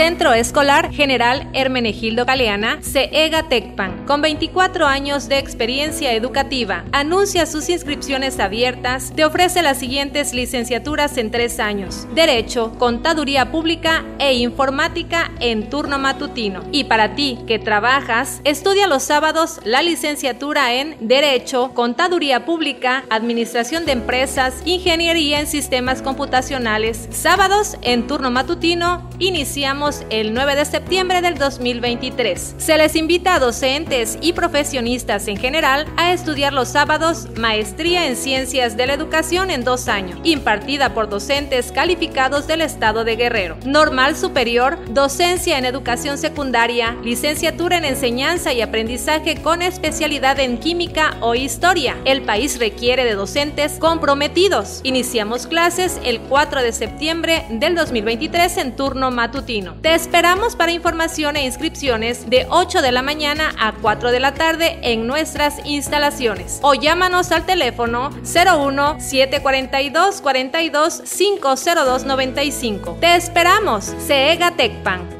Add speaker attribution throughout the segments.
Speaker 1: Centro Escolar General Hermenegildo Galeana, CEGA Tecpan, con 24 años de experiencia educativa. Anuncia sus inscripciones abiertas. Te ofrece las siguientes licenciaturas en tres años: Derecho, Contaduría Pública e Informática en turno matutino. Y para ti que trabajas, estudia los sábados la licenciatura en Derecho, Contaduría Pública, Administración de Empresas, Ingeniería en Sistemas Computacionales. Sábados en turno matutino, iniciamos el 9 de septiembre del 2023. Se les invita a docentes y profesionistas en general a estudiar los sábados Maestría en Ciencias de la Educación en dos años, impartida por docentes calificados del Estado de Guerrero. Normal Superior, Docencia en Educación Secundaria, Licenciatura en Enseñanza y Aprendizaje con especialidad en Química o Historia. El país requiere de docentes comprometidos. Iniciamos clases el 4 de septiembre del 2023 en turno matutino. Te esperamos para información e inscripciones de 8 de la mañana a 4 de la tarde en nuestras instalaciones o llámanos al teléfono 01 742 42 502 95. Te esperamos, CEGA Tecpan.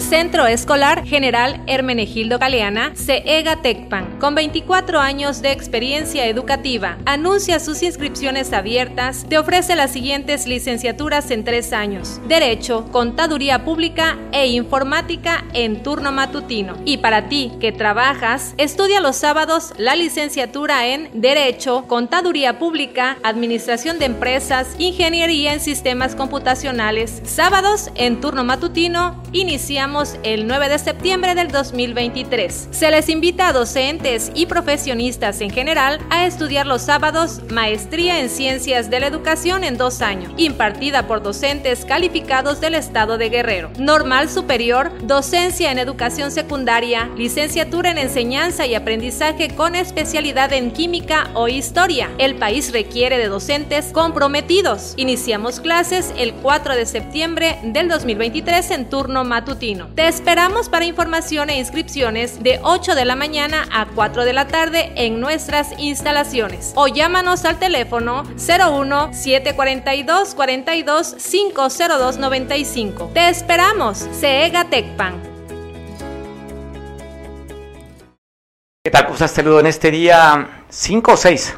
Speaker 1: Centro Escolar General Hermenegildo Galeana, CEGA Tecpan, con 24 años de experiencia educativa. Anuncia sus inscripciones abiertas. Te ofrece las siguientes licenciaturas en tres años: Derecho, Contaduría Pública e Informática en turno matutino. Y para ti que trabajas, estudia los sábados la licenciatura en Derecho, Contaduría Pública, Administración de Empresas, Ingeniería en Sistemas Computacionales. Sábados en turno matutino, iniciamos el 9 de septiembre del 2023. Se les invita a docentes y profesionistas en general a estudiar los sábados Maestría en Ciencias de la Educación en dos años, impartida por docentes calificados del Estado de Guerrero. Normal Superior, Docencia en Educación Secundaria, Licenciatura en Enseñanza y Aprendizaje con especialidad en Química o Historia. El país requiere de docentes comprometidos. Iniciamos clases el 4 de septiembre del 2023 en turno matutino. Te esperamos para información e inscripciones de 8 de la mañana a 4 de la tarde en nuestras instalaciones o llámanos al teléfono 01 742 42 502 95. Te esperamos, CEGA Tecpan.
Speaker 2: ¿Qué tal? ¿Cómo Saludo en este día 5 o 6.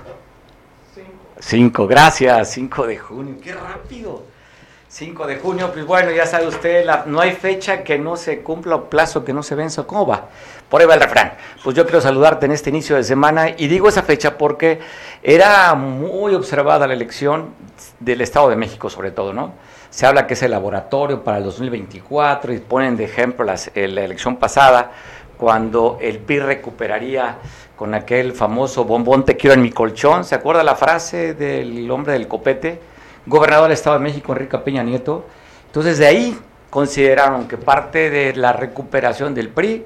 Speaker 2: 5, gracias, 5 de junio, qué rápido. 5 de junio, pues bueno, ya sabe usted, no hay fecha que no se cumpla o plazo que no se venza. ¿Cómo va? Por ahí va el refrán. Pues yo quiero saludarte en este inicio de semana y digo esa fecha porque era muy observada la elección del Estado de México sobre todo, ¿no? Se habla que es el laboratorio para el 2024 y ponen de ejemplo la elección pasada cuando el PIB recuperaría con aquel famoso bombón te quiero en mi colchón. ¿Se acuerda la frase del hombre del copete? Gobernador del Estado de México, Enrique Peña Nieto. Entonces de ahí consideraron que parte de la recuperación del PRI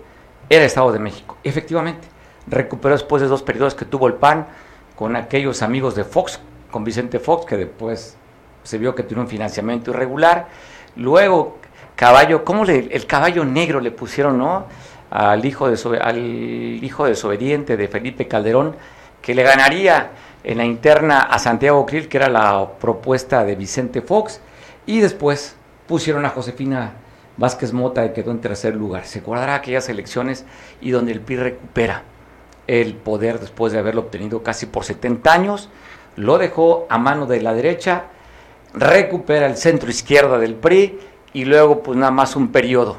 Speaker 2: era el Estado de México. Efectivamente, recuperó después de dos periodos que tuvo el PAN con aquellos amigos de Fox, con Vicente Fox, que después se vio que tuvo un financiamiento irregular. Luego, caballo, ¿cómo le, el caballo negro le pusieron, no? Al hijo, de, al hijo desobediente de Felipe Calderón, que le ganaría en la interna a Santiago Krill, que era la propuesta de Vicente Fox, y después pusieron a Josefina Vázquez Mota, que quedó en tercer lugar. Se acordará aquellas elecciones y donde el PRI recupera el poder después de haberlo obtenido casi por 70 años, lo dejó a mano de la derecha, recupera el centro izquierda del PRI y luego pues nada más un periodo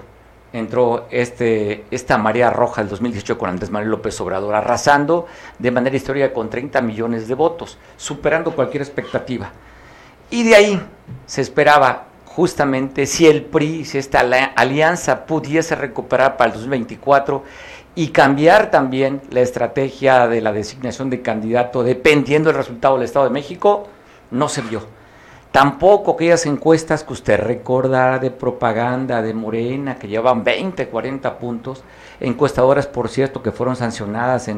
Speaker 2: entró este, esta marea roja del 2018 con Andrés Manuel López Obrador, arrasando de manera histórica con 30 millones de votos, superando cualquier expectativa. Y de ahí se esperaba justamente si el PRI, si esta alianza pudiese recuperar para el 2024 y cambiar también la estrategia de la designación de candidato dependiendo del resultado del Estado de México, no se vio Tampoco aquellas encuestas que usted recordará de propaganda de Morena, que llevan 20, 40 puntos, encuestadoras, por cierto, que fueron sancionadas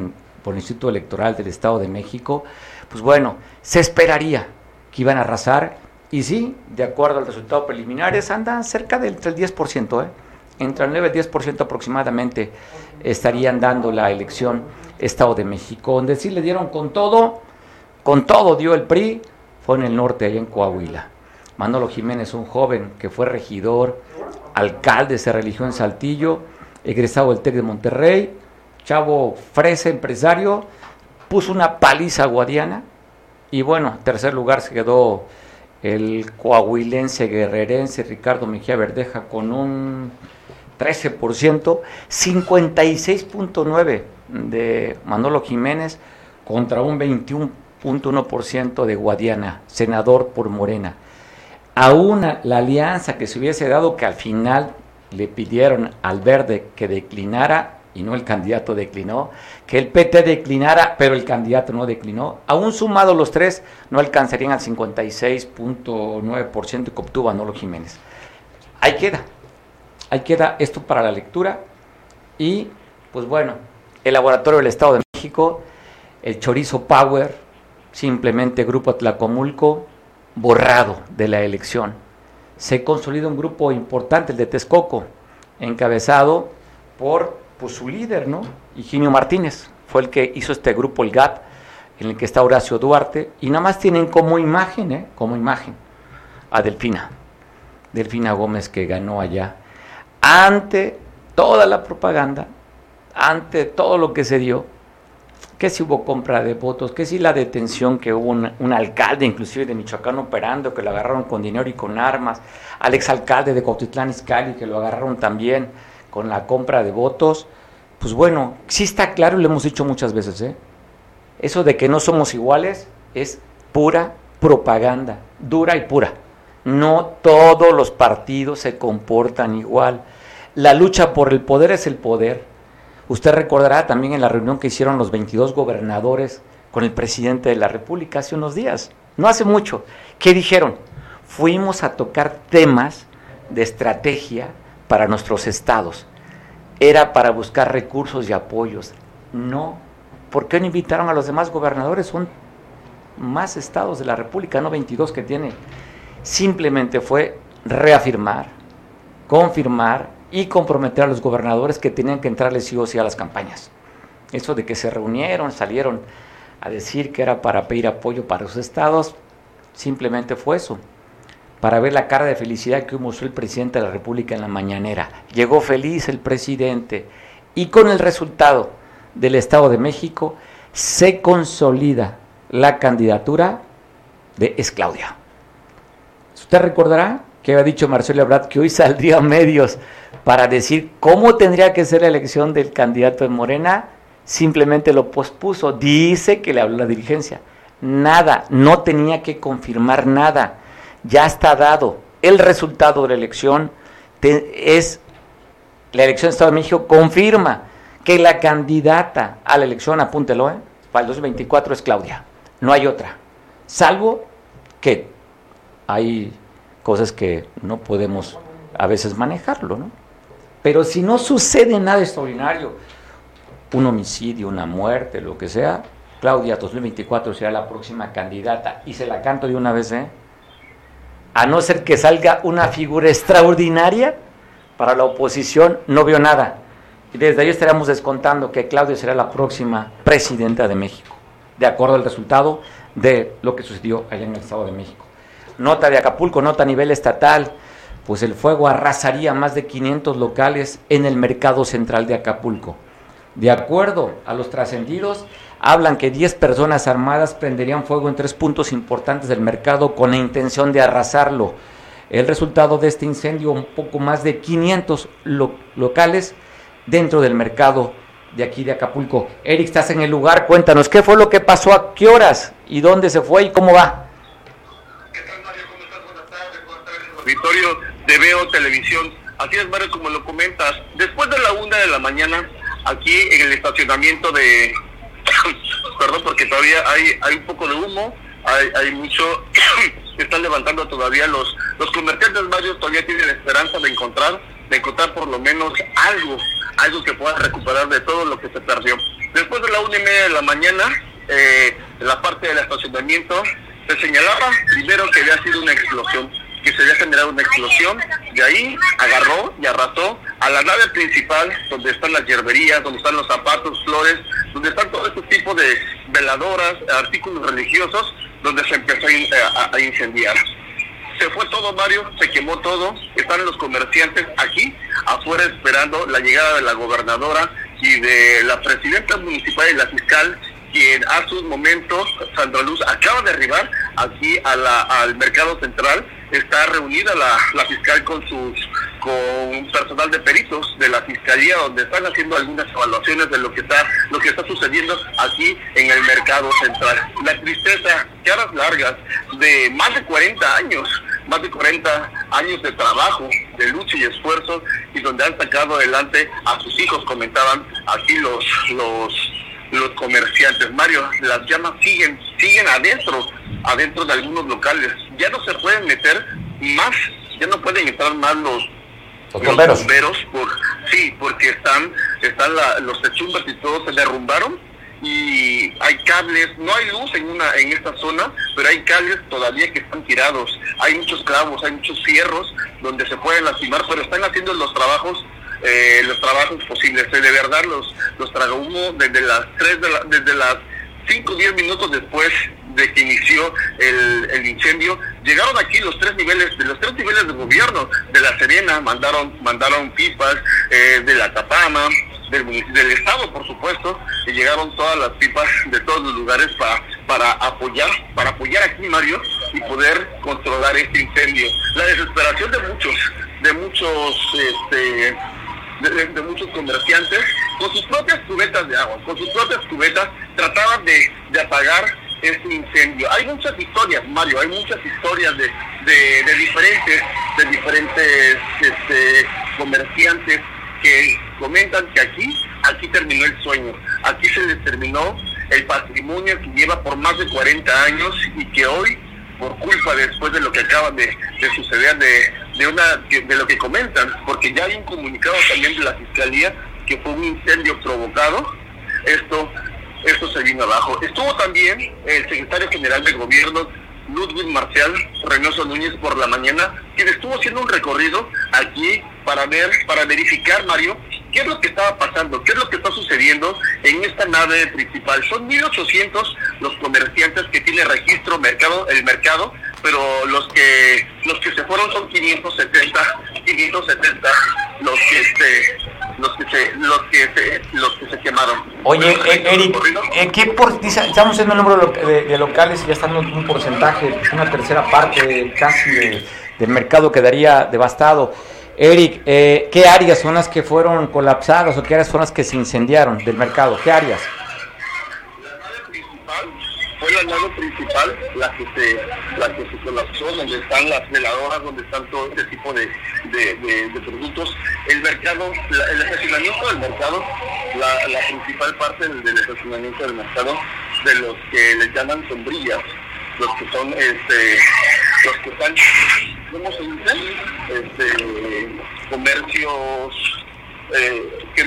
Speaker 2: por el Instituto Electoral del Estado de México, pues bueno, se esperaría que iban a arrasar, y sí, de acuerdo al resultado preliminares, andan cerca del 10%, ¿eh? entre el 9 y el 10% aproximadamente estarían dando la elección Estado de México, donde sí le dieron con todo, con todo dio el PRI, en el norte, allá en Coahuila. Manolo Jiménez, un joven que fue regidor, alcalde, se religió en Saltillo, egresado del TEC de Monterrey, chavo fresa, empresario, puso una paliza guadiana y bueno, tercer lugar se quedó el coahuilense guerrerense Ricardo Mejía Verdeja con un 13%, 56.9% de Manolo Jiménez contra un 21.1% de Guadiana, senador por Morena. Aún la alianza que se hubiese dado, que al final le pidieron al verde que declinara, y no el candidato declinó, que el PT declinara, pero el candidato no declinó, aún sumado los tres, no alcanzarían al 56.9% que obtuvo Manolo Jiménez. Ahí queda. Ahí queda esto para la lectura. Y, pues bueno, el Laboratorio del Estado de México, el Chorizo Power, simplemente Grupo Tlacomulco, borrado de la elección. Se consolida un grupo importante, el de Texcoco, encabezado por pues, su líder, ¿no? Higinio Martínez, fue el que hizo este grupo, el GAT, en el que está Horacio Duarte, y nada más tienen como imagen, ¿eh? Como imagen a Delfina, Delfina Gómez que ganó allá ante toda la propaganda, ante todo lo que se dio, que si hubo compra de votos, que si la detención que hubo un, alcalde inclusive de Michoacán operando, que lo agarraron con dinero y con armas, al exalcalde de Cuautitlán Izcalli, que lo agarraron también con la compra de votos, pues bueno, sí está claro lo hemos dicho muchas veces, ¿eh? eso de que no somos iguales es pura propaganda, dura y pura. No todos los partidos se comportan igual. La lucha por el poder es el poder. Usted recordará también en la reunión que hicieron los 22 gobernadores con el presidente de la República hace unos días, no hace mucho. ¿Qué dijeron? Fuimos a tocar temas de estrategia para nuestros estados. Era para buscar recursos y apoyos. No. ¿Por qué no invitaron a los demás gobernadores? Son más estados de la República, no 22 que tiene simplemente fue reafirmar, confirmar y comprometer a los gobernadores que tenían que entrarles sí o sí a las campañas. Eso de que se reunieron, salieron a decir que era para pedir apoyo para los estados, simplemente fue eso, para ver la cara de felicidad que mostró el presidente de la República en la mañanera. Llegó feliz el presidente y con el resultado del Estado de México se consolida la candidatura de Esclaudia. Usted recordará que había dicho Marcelo Ebrard que hoy saldría a medios para decir cómo tendría que ser la elección del candidato de Morena, simplemente lo pospuso. Dice que le habló la dirigencia. Nada, no tenía que confirmar nada. Ya está dado. El resultado de la elección es, la elección de Estado de México confirma que la candidata a la elección, apúntelo, ¿eh? para el 2024 es Claudia. No hay otra. Salvo que hay cosas que no podemos a veces manejarlo, ¿no? Pero si no sucede nada extraordinario, un homicidio, una muerte, lo que sea, Claudia 2024 será la próxima candidata y se la canto de una vez, ¿eh? A no ser que salga una figura extraordinaria para la oposición, no veo nada. Y desde ahí estaremos descontando que Claudia será la próxima presidenta de México, de acuerdo al resultado de lo que sucedió allá en el Estado de México nota de Acapulco, nota a nivel estatal, pues el fuego arrasaría más de 500 locales en el mercado central de Acapulco. De acuerdo a los trascendidos, hablan que 10 personas armadas prenderían fuego en tres puntos importantes del mercado con la intención de arrasarlo. El resultado de este incendio, un poco más de 500 locales dentro del mercado de aquí de Acapulco. Eric, estás en el lugar, cuéntanos, ¿qué fue lo que pasó, a qué horas y dónde se fue y cómo va?
Speaker 3: Auditorio de Veo Televisión. Así es, Mario, como lo comentas. Después de la una de la mañana, aquí en el estacionamiento de... perdón, porque todavía hay, hay un poco de humo, hay, hay mucho... están levantando todavía los, los comerciantes, Mario, todavía tienen esperanza de encontrar, de encontrar por lo menos algo, algo que puedan recuperar de todo lo que se perdió. Después de la una y media de la mañana, eh, en la parte del estacionamiento, se señalaba primero que había sido una explosión, que se había generado una explosión, de ahí agarró y arrasó a la nave principal, donde están las hierberías, donde están los zapatos, flores, donde están todo este tipo de veladoras, artículos religiosos, donde se empezó a, incendiar. Se fue todo, Mario, se quemó todo, están los comerciantes aquí, afuera esperando la llegada de la gobernadora y de la presidenta municipal y la fiscal quien hace un momento, Sandra Luz, acaba de arribar aquí a la, al mercado central, está reunida la, la fiscal con sus con personal de peritos de la fiscalía donde están haciendo algunas evaluaciones de lo que está lo que está sucediendo aquí en el mercado central. La tristeza, caras largas de más de 40 años, más de 40 años de trabajo, de lucha y esfuerzo y donde han sacado adelante a sus hijos, comentaban aquí los los los comerciantes. Mario, las llamas siguen, siguen adentro, adentro de algunos locales. Ya no se pueden meter más, ya no pueden entrar más los,
Speaker 2: bomberos.
Speaker 3: por, sí, porque están, están los techumbres y todo se derrumbaron y hay cables, no hay luz en una en esta zona, pero hay cables todavía que están tirados. Hay muchos clavos, hay muchos fierros donde se pueden lastimar, pero están haciendo los trabajos eh, los trabajos posibles. De verdad, los, los humo desde las 3 de la, desde las 5 o 10 minutos después de que inició el, el, incendio, llegaron aquí los tres niveles, de los tres niveles de gobierno, de la Serena, mandaron, mandaron pipas, eh, de la Tapama, del, del estado por supuesto, y llegaron todas las pipas de todos los lugares para, para apoyar, para apoyar aquí Mario y poder controlar este incendio. La desesperación de muchos, de muchos este de, muchos comerciantes, con sus propias cubetas de agua, con sus propias cubetas, trataban de, apagar este incendio. Hay muchas historias, Mario, hay muchas historias de, de, diferentes, de diferentes este, comerciantes que comentan que aquí, aquí terminó el sueño, aquí se les terminó el patrimonio que lleva por más de 40 años y que hoy, por culpa después de lo que acaba de, de suceder de, de una de lo que comentan, porque ya hay un comunicado también de la fiscalía que fue un incendio provocado. Esto esto se vino abajo. Estuvo también el secretario general del gobierno Ludwig Marcial Reynoso Núñez por la mañana, quien estuvo haciendo un recorrido aquí para ver, para verificar, Mario, qué es lo que estaba pasando, qué es lo que está sucediendo en esta nave principal. Son 1.800 los comerciantes que tiene registro mercado, el mercado, pero los que los que se fueron son 570, 570 los que este, los que se los que se, los que se quemaron.
Speaker 2: Oye, eh, Eric, eh, ¿qué por, dice, estamos en el número de, locales y ya están un, un porcentaje, una tercera parte casi del mercado quedaría devastado. Eric, eh, ¿qué áreas son las que fueron colapsadas o qué áreas son las que se incendiaron del mercado? ¿Qué áreas?
Speaker 3: fue la nave principal la que se la que se colapsó donde están las veladoras donde están todo este tipo de, productos el mercado el estacionamiento del mercado la, principal parte del, estacionamiento del mercado de los que les llaman sombrillas los que son este los que están ¿cómo se dice? este comercios eh, que,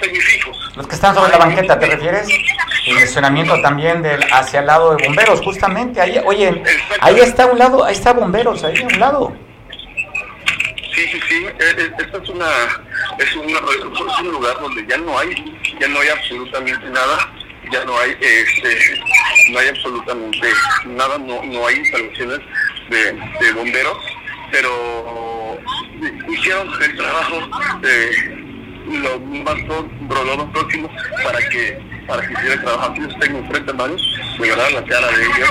Speaker 3: semifijos
Speaker 2: los que están sobre la banqueta te refieres el estacionamiento también del hacia el lado de bomberos, justamente ahí, oye, ahí está un lado, ahí está bomberos, ahí a un lado.
Speaker 3: Sí, sí, sí, e, e, esta es una, es, una, es un lugar donde ya no hay, ya no hay absolutamente nada, ya no hay, este, no hay absolutamente nada, no, no hay instalaciones de, de bomberos, pero hicieron el trabajo de lo más, lo más próximo para que para que hiciera el trabajo. Aquí los tengo enfrente, Mario, de verdad la cara de ellos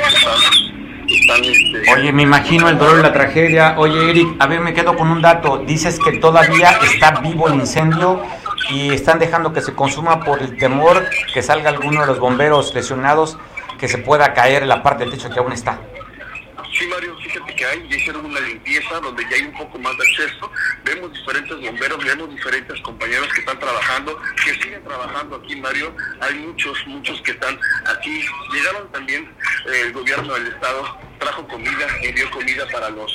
Speaker 3: están, este...
Speaker 2: Oye, me imagino el dolor y la tragedia. Oye, Eric, a ver, me quedo con un dato. Dices que todavía está vivo el incendio y están dejando que se consuma por el temor que salga alguno de los bomberos lesionados que se pueda caer en la parte del techo que aún está.
Speaker 3: Sí, Mario, fíjate que hay, ya hicieron una limpieza donde ya hay un poco más de acceso. Vemos diferentes bomberos, vemos diferentes compañeros que están trabajando, que siguen trabajando aquí, Mario. Hay muchos, muchos que están aquí. Llegaron también eh, el gobierno del Estado, trajo comida, envió comida para los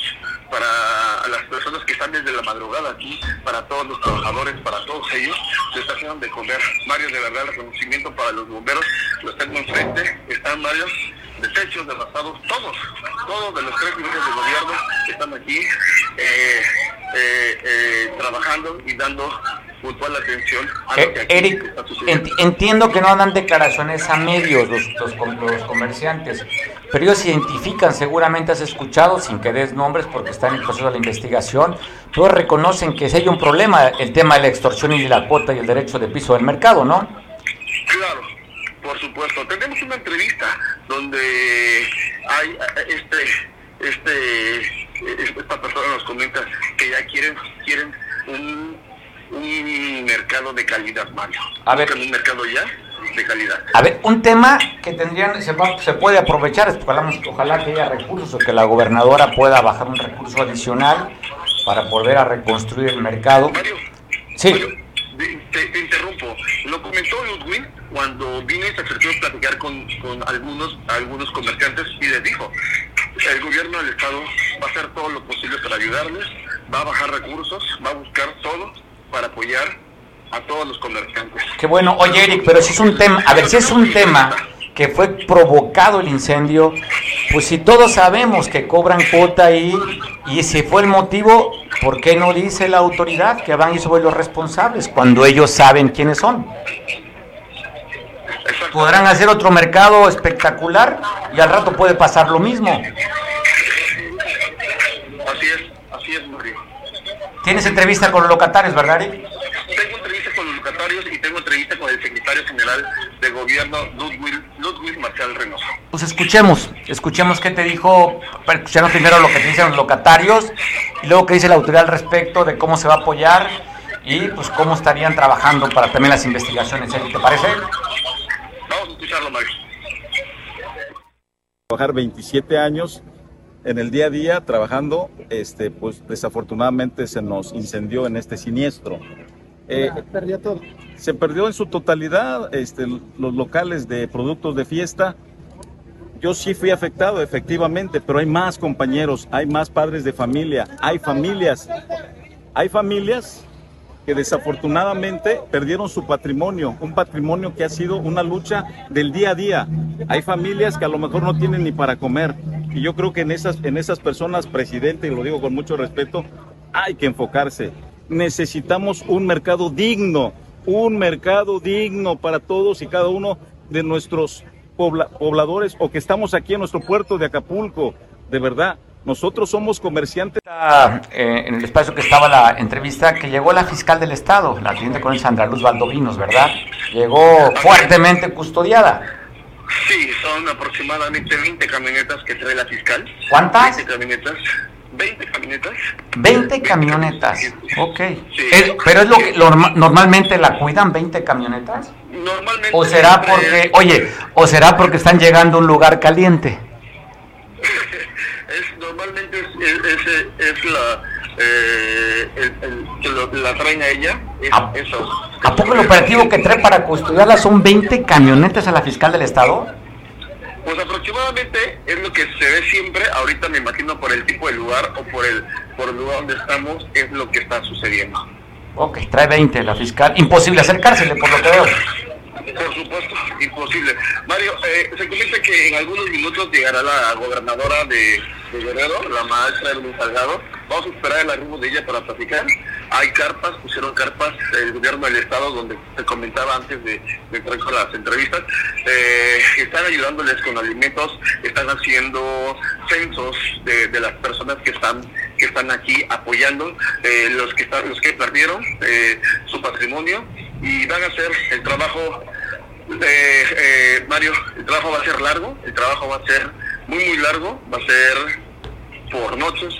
Speaker 3: para las personas que están desde la madrugada aquí, para todos los trabajadores, para todos ellos, está haciendo de comer. Mario, de verdad, el reconocimiento para los bomberos, los tengo enfrente, están varios desechos, devastados, todos, todos de los tres niveles de gobierno están aquí eh, eh, eh, trabajando y dando puntual atención a lo que aquí
Speaker 2: Eric,
Speaker 3: está sucediendo.
Speaker 2: enti- entiendo que no dan declaraciones a medios los, los com- los comerciantes, pero ellos se identifican, seguramente has escuchado, sin que des nombres porque está en el proceso de la investigación, todos reconocen que si hay un problema, el tema de la extorsión y de la cuota y el derecho de piso del mercado, ¿no?
Speaker 3: Claro, por supuesto. Tenemos una entrevista donde hay este, este, esta persona nos comenta que ya quieren, quieren un, un mercado de calidad, Mario.
Speaker 2: A ver.
Speaker 3: Un mercado ya de calidad.
Speaker 2: A ver, un tema que tendrían, se, va- se puede aprovechar, es porque hablamos que ojalá que haya recursos o que la gobernadora pueda bajar un recurso adicional para volver a reconstruir el mercado.
Speaker 3: Mario,
Speaker 2: Sí.
Speaker 3: Mario, de- te, te interrumpo. Lo comentó Ludwig cuando vino y se acercó a platicar con, con algunos, algunos comerciantes y les dijo, el gobierno del estado va a hacer todo lo posible para ayudarles, va a bajar recursos, va a buscar todo para apoyar a todos los comerciantes.
Speaker 2: Qué bueno, oye Eric, pero si es un tema, a ver, si es un tema que fue provocado el incendio, pues si todos sabemos que cobran cuota ahí y ese fue el motivo, ¿por qué no dice la autoridad que van y sobre los responsables cuando ellos saben quiénes son? Podrán hacer otro mercado espectacular y al rato puede pasar lo mismo.
Speaker 3: Así es, así es, Mario.
Speaker 2: Tienes entrevista con los locatarios, ¿verdad, Eric?
Speaker 3: Tengo entrevista con los locatarios y tengo entrevista con el secretario general de gobierno, Ludwig, Ludwig Marcial Reynoso.
Speaker 2: Pues escuchemos, escuchemos qué te dijo, escuchemos primero lo que te dicen los locatarios y luego qué dice la autoridad al respecto de cómo se va a apoyar y pues cómo estarían trabajando para también las investigaciones. Eric, ¿Te parece?
Speaker 3: Escucharlo, Mario.
Speaker 4: trabajar 27 años en el día a día trabajando, este, pues desafortunadamente se nos incendió en este siniestro. Eh,
Speaker 5: perdió todo.
Speaker 4: se perdió en su totalidad este, los locales de productos de fiesta. Yo sí fui afectado, efectivamente, pero hay más compañeros, hay más padres de familia, hay familias, hay familias que desafortunadamente perdieron su patrimonio, un patrimonio que ha sido una lucha del día a día. Hay familias que a lo mejor no tienen ni para comer. Y yo creo que en esas, en esas personas, presidente, y lo digo con mucho respeto, hay que enfocarse. Necesitamos un mercado digno, un mercado digno para todos y cada uno de nuestros pobla- pobladores o que estamos aquí en nuestro puerto de Acapulco. De verdad, nosotros somos comerciantes.
Speaker 2: Eh, en el espacio que estaba la entrevista, que llegó la fiscal del estado, la teniente coronel Sandra Luz Valdovinos, ¿verdad? Llegó fuertemente custodiada.
Speaker 3: Sí, son aproximadamente 20 camionetas que trae la fiscal.
Speaker 2: ¿Cuántas?
Speaker 3: 20 camionetas. 20 camionetas.
Speaker 2: 20 camionetas, ok.
Speaker 3: Sí.
Speaker 2: Pero es lo que norma- normalmente la cuidan 20 camionetas.
Speaker 3: Normalmente.
Speaker 2: O será porque, oye, o será porque están llegando a un lugar caliente.
Speaker 3: Es, normalmente es, la. Eh, el, el- que lo- la traen a ella. Es,
Speaker 2: ¿A-
Speaker 3: esos-
Speaker 2: ¿A poco el operativo que trae para custodiarla son 20 camionetas a la fiscal del estado?
Speaker 3: Pues aproximadamente es lo que se ve siempre, ahorita me imagino por el tipo de lugar o por el, por el lugar donde estamos, es lo que está sucediendo.
Speaker 2: Ok, trae 20 la fiscal. Imposible acercársele, por lo que veo.
Speaker 3: Por supuesto, imposible. Mario, eh, se comenta que en algunos minutos llegará la gobernadora de, Guerrero, la maestra Luis Salgado. Vamos a esperar el arribo de ella para platicar. Hay carpas, pusieron carpas el gobierno del estado, donde se comentaba antes de, entrar con las entrevistas. Eh, están ayudándoles con alimentos, están haciendo censos de, de las personas que están que están aquí apoyando, eh, los que están, los que perdieron eh, su patrimonio y van a hacer el trabajo eh, eh, Mario, el trabajo va a ser largo, el trabajo va a ser muy muy largo, va a ser por noches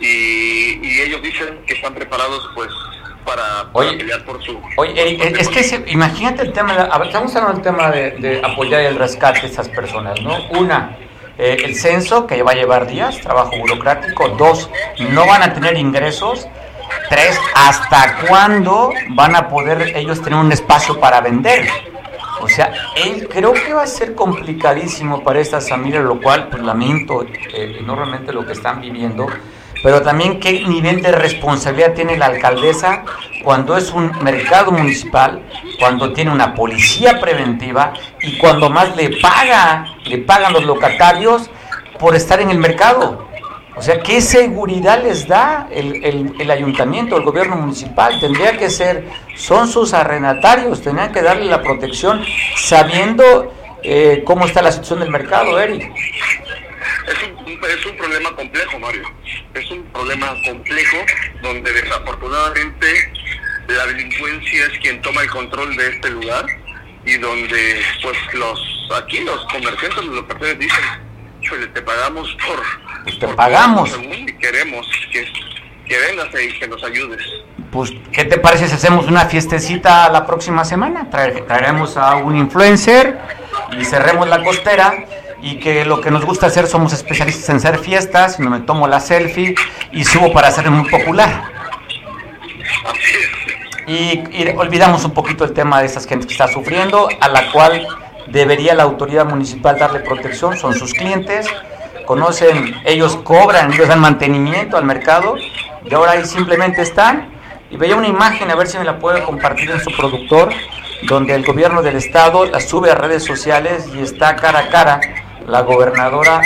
Speaker 3: y, y ellos dicen que están preparados pues para, para
Speaker 2: Oye,
Speaker 3: pelear por su...
Speaker 2: Oye, Eric, es- es que se- imagínate el tema, estamos hablando del tema de, de apoyar el rescate de estas personas, ¿no? Una, eh, el censo, que va a llevar días, trabajo burocrático. Dos, no van a tener ingresos. Tres, ¿hasta cuándo van a poder ellos tener un espacio para vender? O sea, él creo que va a ser complicadísimo para estas familias, lo cual pues, lamento eh, enormemente lo que están viviendo, pero también qué nivel de responsabilidad tiene la alcaldesa cuando es un mercado municipal, cuando tiene una policía preventiva y cuando más le paga, le pagan los locatarios por estar en el mercado. O sea, ¿qué seguridad les da el, el, ayuntamiento, el gobierno municipal? Tendría que ser, son sus arrendatarios, tendrían que darle la protección sabiendo eh, cómo está la situación del mercado, Eric.
Speaker 3: Es un, es un problema complejo, Mario. Es un problema complejo donde desafortunadamente la delincuencia es quien toma el control de este lugar y donde pues los aquí los comerciantes, los locatarios dicen, te pagamos por
Speaker 2: pues te pagamos.
Speaker 3: Y queremos que, que vengas y que nos ayudes.
Speaker 2: Pues, ¿qué te parece si hacemos una fiestecita la próxima semana? traeremos a un influencer y cerremos la costera y que lo que nos gusta hacer somos especialistas en hacer fiestas, y me tomo la selfie y subo para ser muy popular. Y, y, olvidamos un poquito el tema de esas gente que está sufriendo, a la cual debería la autoridad municipal darle protección, son sus clientes, conocen, ellos cobran, ellos dan mantenimiento al mercado y ahora ahí simplemente están. Y veía una imagen, a ver si me la puede compartir en su productor, donde el gobierno del estado la sube a redes sociales y está cara a cara la gobernadora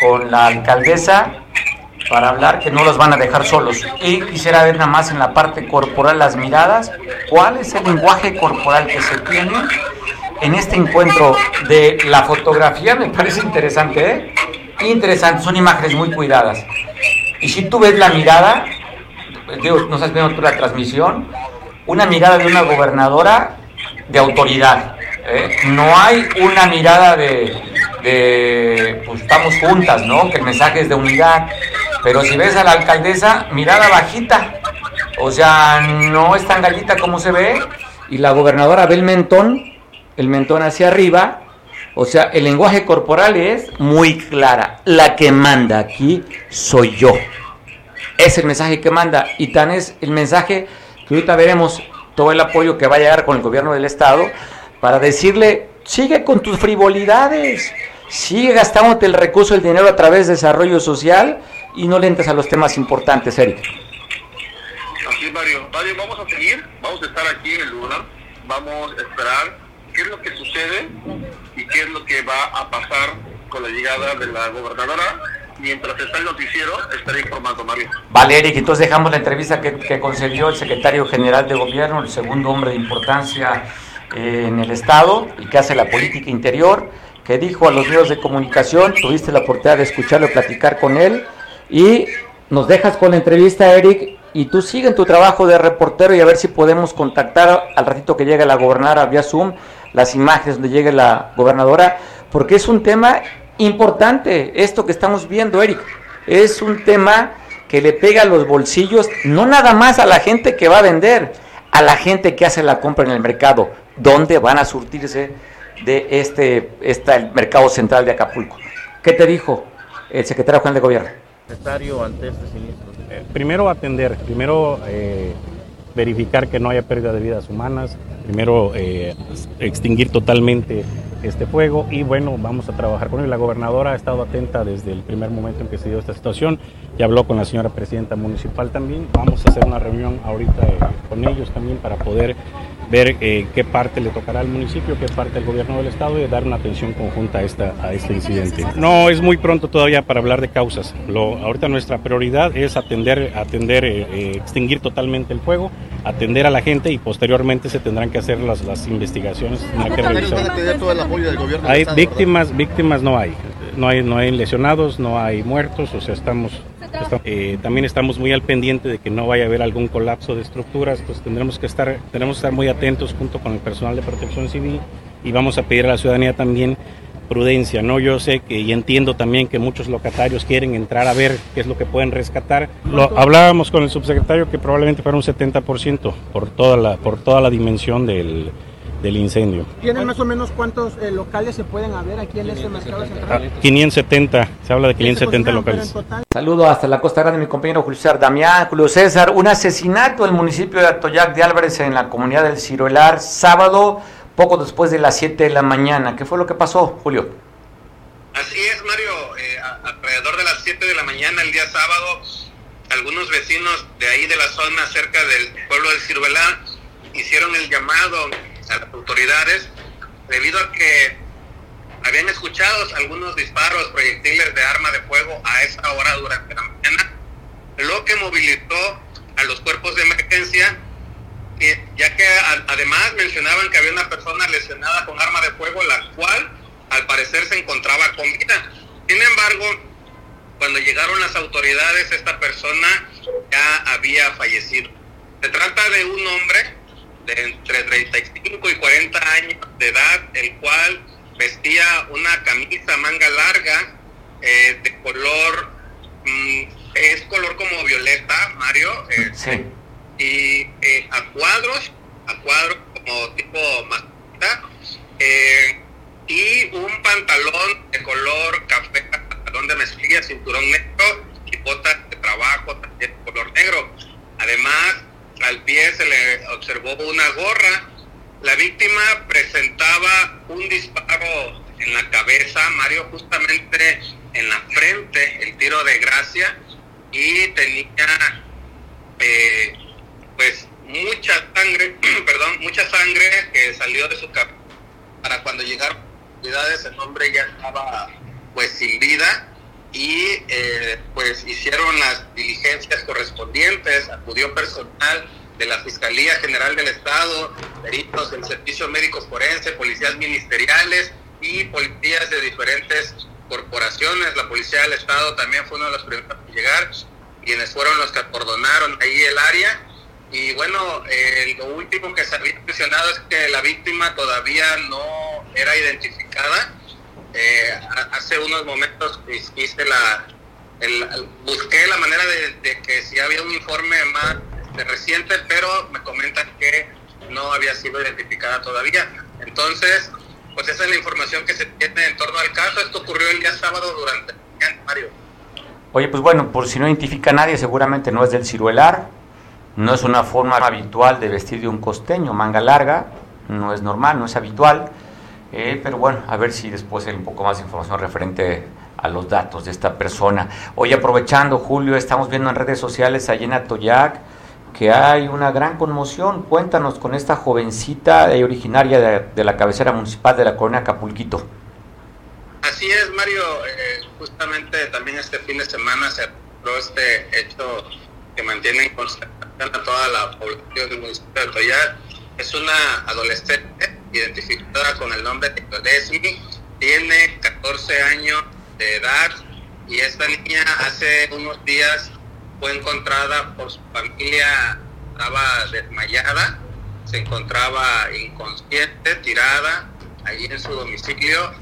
Speaker 2: con la alcaldesa para hablar que no los van a dejar solos. Y quisiera ver nada más en la parte corporal las miradas, cuál es el lenguaje corporal que se tiene en este encuentro de la fotografía, me parece interesante, ¿eh? Interesante, son imágenes muy cuidadas. Y si tú ves la mirada, digo, no estás viendo tú la transmisión, una mirada de una gobernadora de autoridad. ¿eh? No hay una mirada de, de, pues estamos juntas, ¿no? Que el mensaje es de unidad. Pero si ves a la alcaldesa, mirada bajita. O sea, no es tan gallita como se ve. Y la gobernadora ve el mentón, el mentón hacia arriba, o sea, el lenguaje corporal es muy clara. La que manda aquí soy yo. Es el mensaje que manda. Y tan es el mensaje que ahorita veremos todo el apoyo que va a llegar con el gobierno del Estado para decirle, sigue con tus frivolidades, sigue gastándote el recurso, el dinero a través de desarrollo social y no le entres a los temas importantes, Eric.
Speaker 3: Así Mario. Mario, vamos a seguir, vamos a estar aquí en el lugar, vamos a esperar qué es lo que sucede y qué es lo que va a pasar con la llegada de la gobernadora. Mientras está el noticiero, estaré informando, Mario.
Speaker 2: Vale, Eric, entonces dejamos la entrevista que, concedió el secretario general de gobierno, el segundo hombre de importancia eh, en el Estado y que hace la política interior, que dijo a los medios de comunicación, tuviste la oportunidad de escucharlo, platicar con él y nos dejas con la entrevista, Eric, y tú sigue en tu trabajo de reportero y a ver si podemos contactar al ratito que llegue la gobernadora vía Zoom las imágenes donde llegue la gobernadora, porque es un tema importante, esto que estamos viendo, Eric. Es un tema que le pega a los bolsillos, no nada más a la gente que va a vender, a la gente que hace la compra en el mercado, donde van a surtirse de este, este mercado central de Acapulco. ¿Qué te dijo el secretario general de gobierno?
Speaker 4: Secretario ante este siniestro. Eh, primero atender, primero eh, verificar que no haya pérdida de vidas humanas, primero eh, extinguir totalmente este fuego y bueno, vamos a trabajar con él. La gobernadora ha estado atenta desde el primer momento en que se dio esta situación y habló con la señora presidenta municipal también. Vamos a hacer una reunión ahorita eh, con ellos también para poder ver eh, qué parte le tocará al municipio, qué parte al gobierno del estado y dar una atención conjunta a, esta, a este incidente. No, es muy pronto todavía para hablar de causas. Lo, ahorita nuestra prioridad es atender, atender extinguir totalmente el fuego, atender a la gente y posteriormente se tendrán que hacer las, las investigaciones. Que hay víctimas, víctimas no hay. No hay, no hay lesionados, no hay muertos, o sea, estamos, eh, también estamos muy al pendiente de que no vaya a haber algún colapso de estructuras, entonces tendremos que estar, tenemos que estar muy atentos junto con el personal de protección civil y vamos a pedir a la ciudadanía también prudencia, ¿no? Yo sé que y entiendo también que muchos locatarios quieren entrar a ver qué es lo que pueden rescatar. Lo, hablábamos con el subsecretario que probablemente fuera un 70% por toda la, por toda la dimensión del, del incendio.
Speaker 5: ¿Tienen más o menos cuántos eh, locales se pueden haber aquí en ese mercado central?
Speaker 4: 570, se habla de 570 locales.
Speaker 2: Saludo hasta la Costa Grande mi compañero Julio César Damián. Julio César, un asesinato en el municipio de Atoyac de Álvarez en la comunidad del Ciruelar, sábado poco después de las 7 de la mañana. ¿Qué fue lo que pasó, Julio?
Speaker 6: Así es, Mario. Eh, alrededor de las 7 de la mañana, el día sábado, algunos vecinos de ahí de la zona, cerca del pueblo de Ciruelá, hicieron el llamado a las autoridades debido a que habían escuchado algunos disparos, proyectiles de arma de fuego a esa hora durante la mañana, lo que movilizó a los cuerpos de emergencia, ya que además mencionaban que había una persona lesionada con arma de fuego, la cual al parecer se encontraba con vida. Sin embargo, cuando llegaron las autoridades, esta persona ya había fallecido. Se trata de un hombre de entre 35 y 40 años de edad, el cual vestía una camisa manga larga eh, de color, mm, es color como violeta, Mario, eh, sí. y eh, a cuadros, a cuadros como tipo masita, y un pantalón de color café, pantalón de mezclilla, cinturón negro y botas de trabajo también de color negro. Además, al pie se le observó una gorra. La víctima presentaba un disparo en la cabeza, Mario, justamente en la frente, el tiro de gracia, y tenía eh, pues mucha sangre, perdón, mucha sangre que salió de su cabeza. Para cuando llegaron las el hombre ya estaba pues sin vida y eh, pues hicieron las diligencias correspondientes, acudió personal de la Fiscalía General del Estado, peritos del Servicio Médico Forense, policías ministeriales y policías de diferentes corporaciones. La Policía del Estado también fue uno de los primeros en llegar, quienes fueron los que acordonaron ahí el área. Y bueno, eh, lo último que se había mencionado es que la víctima todavía no era identificada eh, hace unos momentos la, busqué la manera de, que si había un informe más reciente, pero me comentan que no había sido identificada todavía. Entonces, pues esa es la información que se tiene en torno al caso. Esto ocurrió el día sábado durante el Mario.
Speaker 2: Oye, pues bueno, por si no identifica a nadie, seguramente no es del ciruelar, no es una forma habitual de vestir de un costeño, manga larga, no es normal, no es habitual. Eh, pero bueno, a ver si después hay un poco más de información referente a los datos de esta persona. Hoy aprovechando, Julio, estamos viendo en redes sociales allí en Atoyac que hay una gran conmoción. Cuéntanos con esta jovencita originaria de, la cabecera municipal de la colonia Acapulquito.
Speaker 6: Así es, Mario. Eh, justamente también este fin de semana se aprobó este hecho que mantiene en concentración a toda la población del municipio de Atoyac. Es una adolescente identificada con el nombre de Desmi, tiene 14 años de edad y esta niña hace unos días fue encontrada por su familia, estaba desmayada, se encontraba inconsciente, tirada allí en su domicilio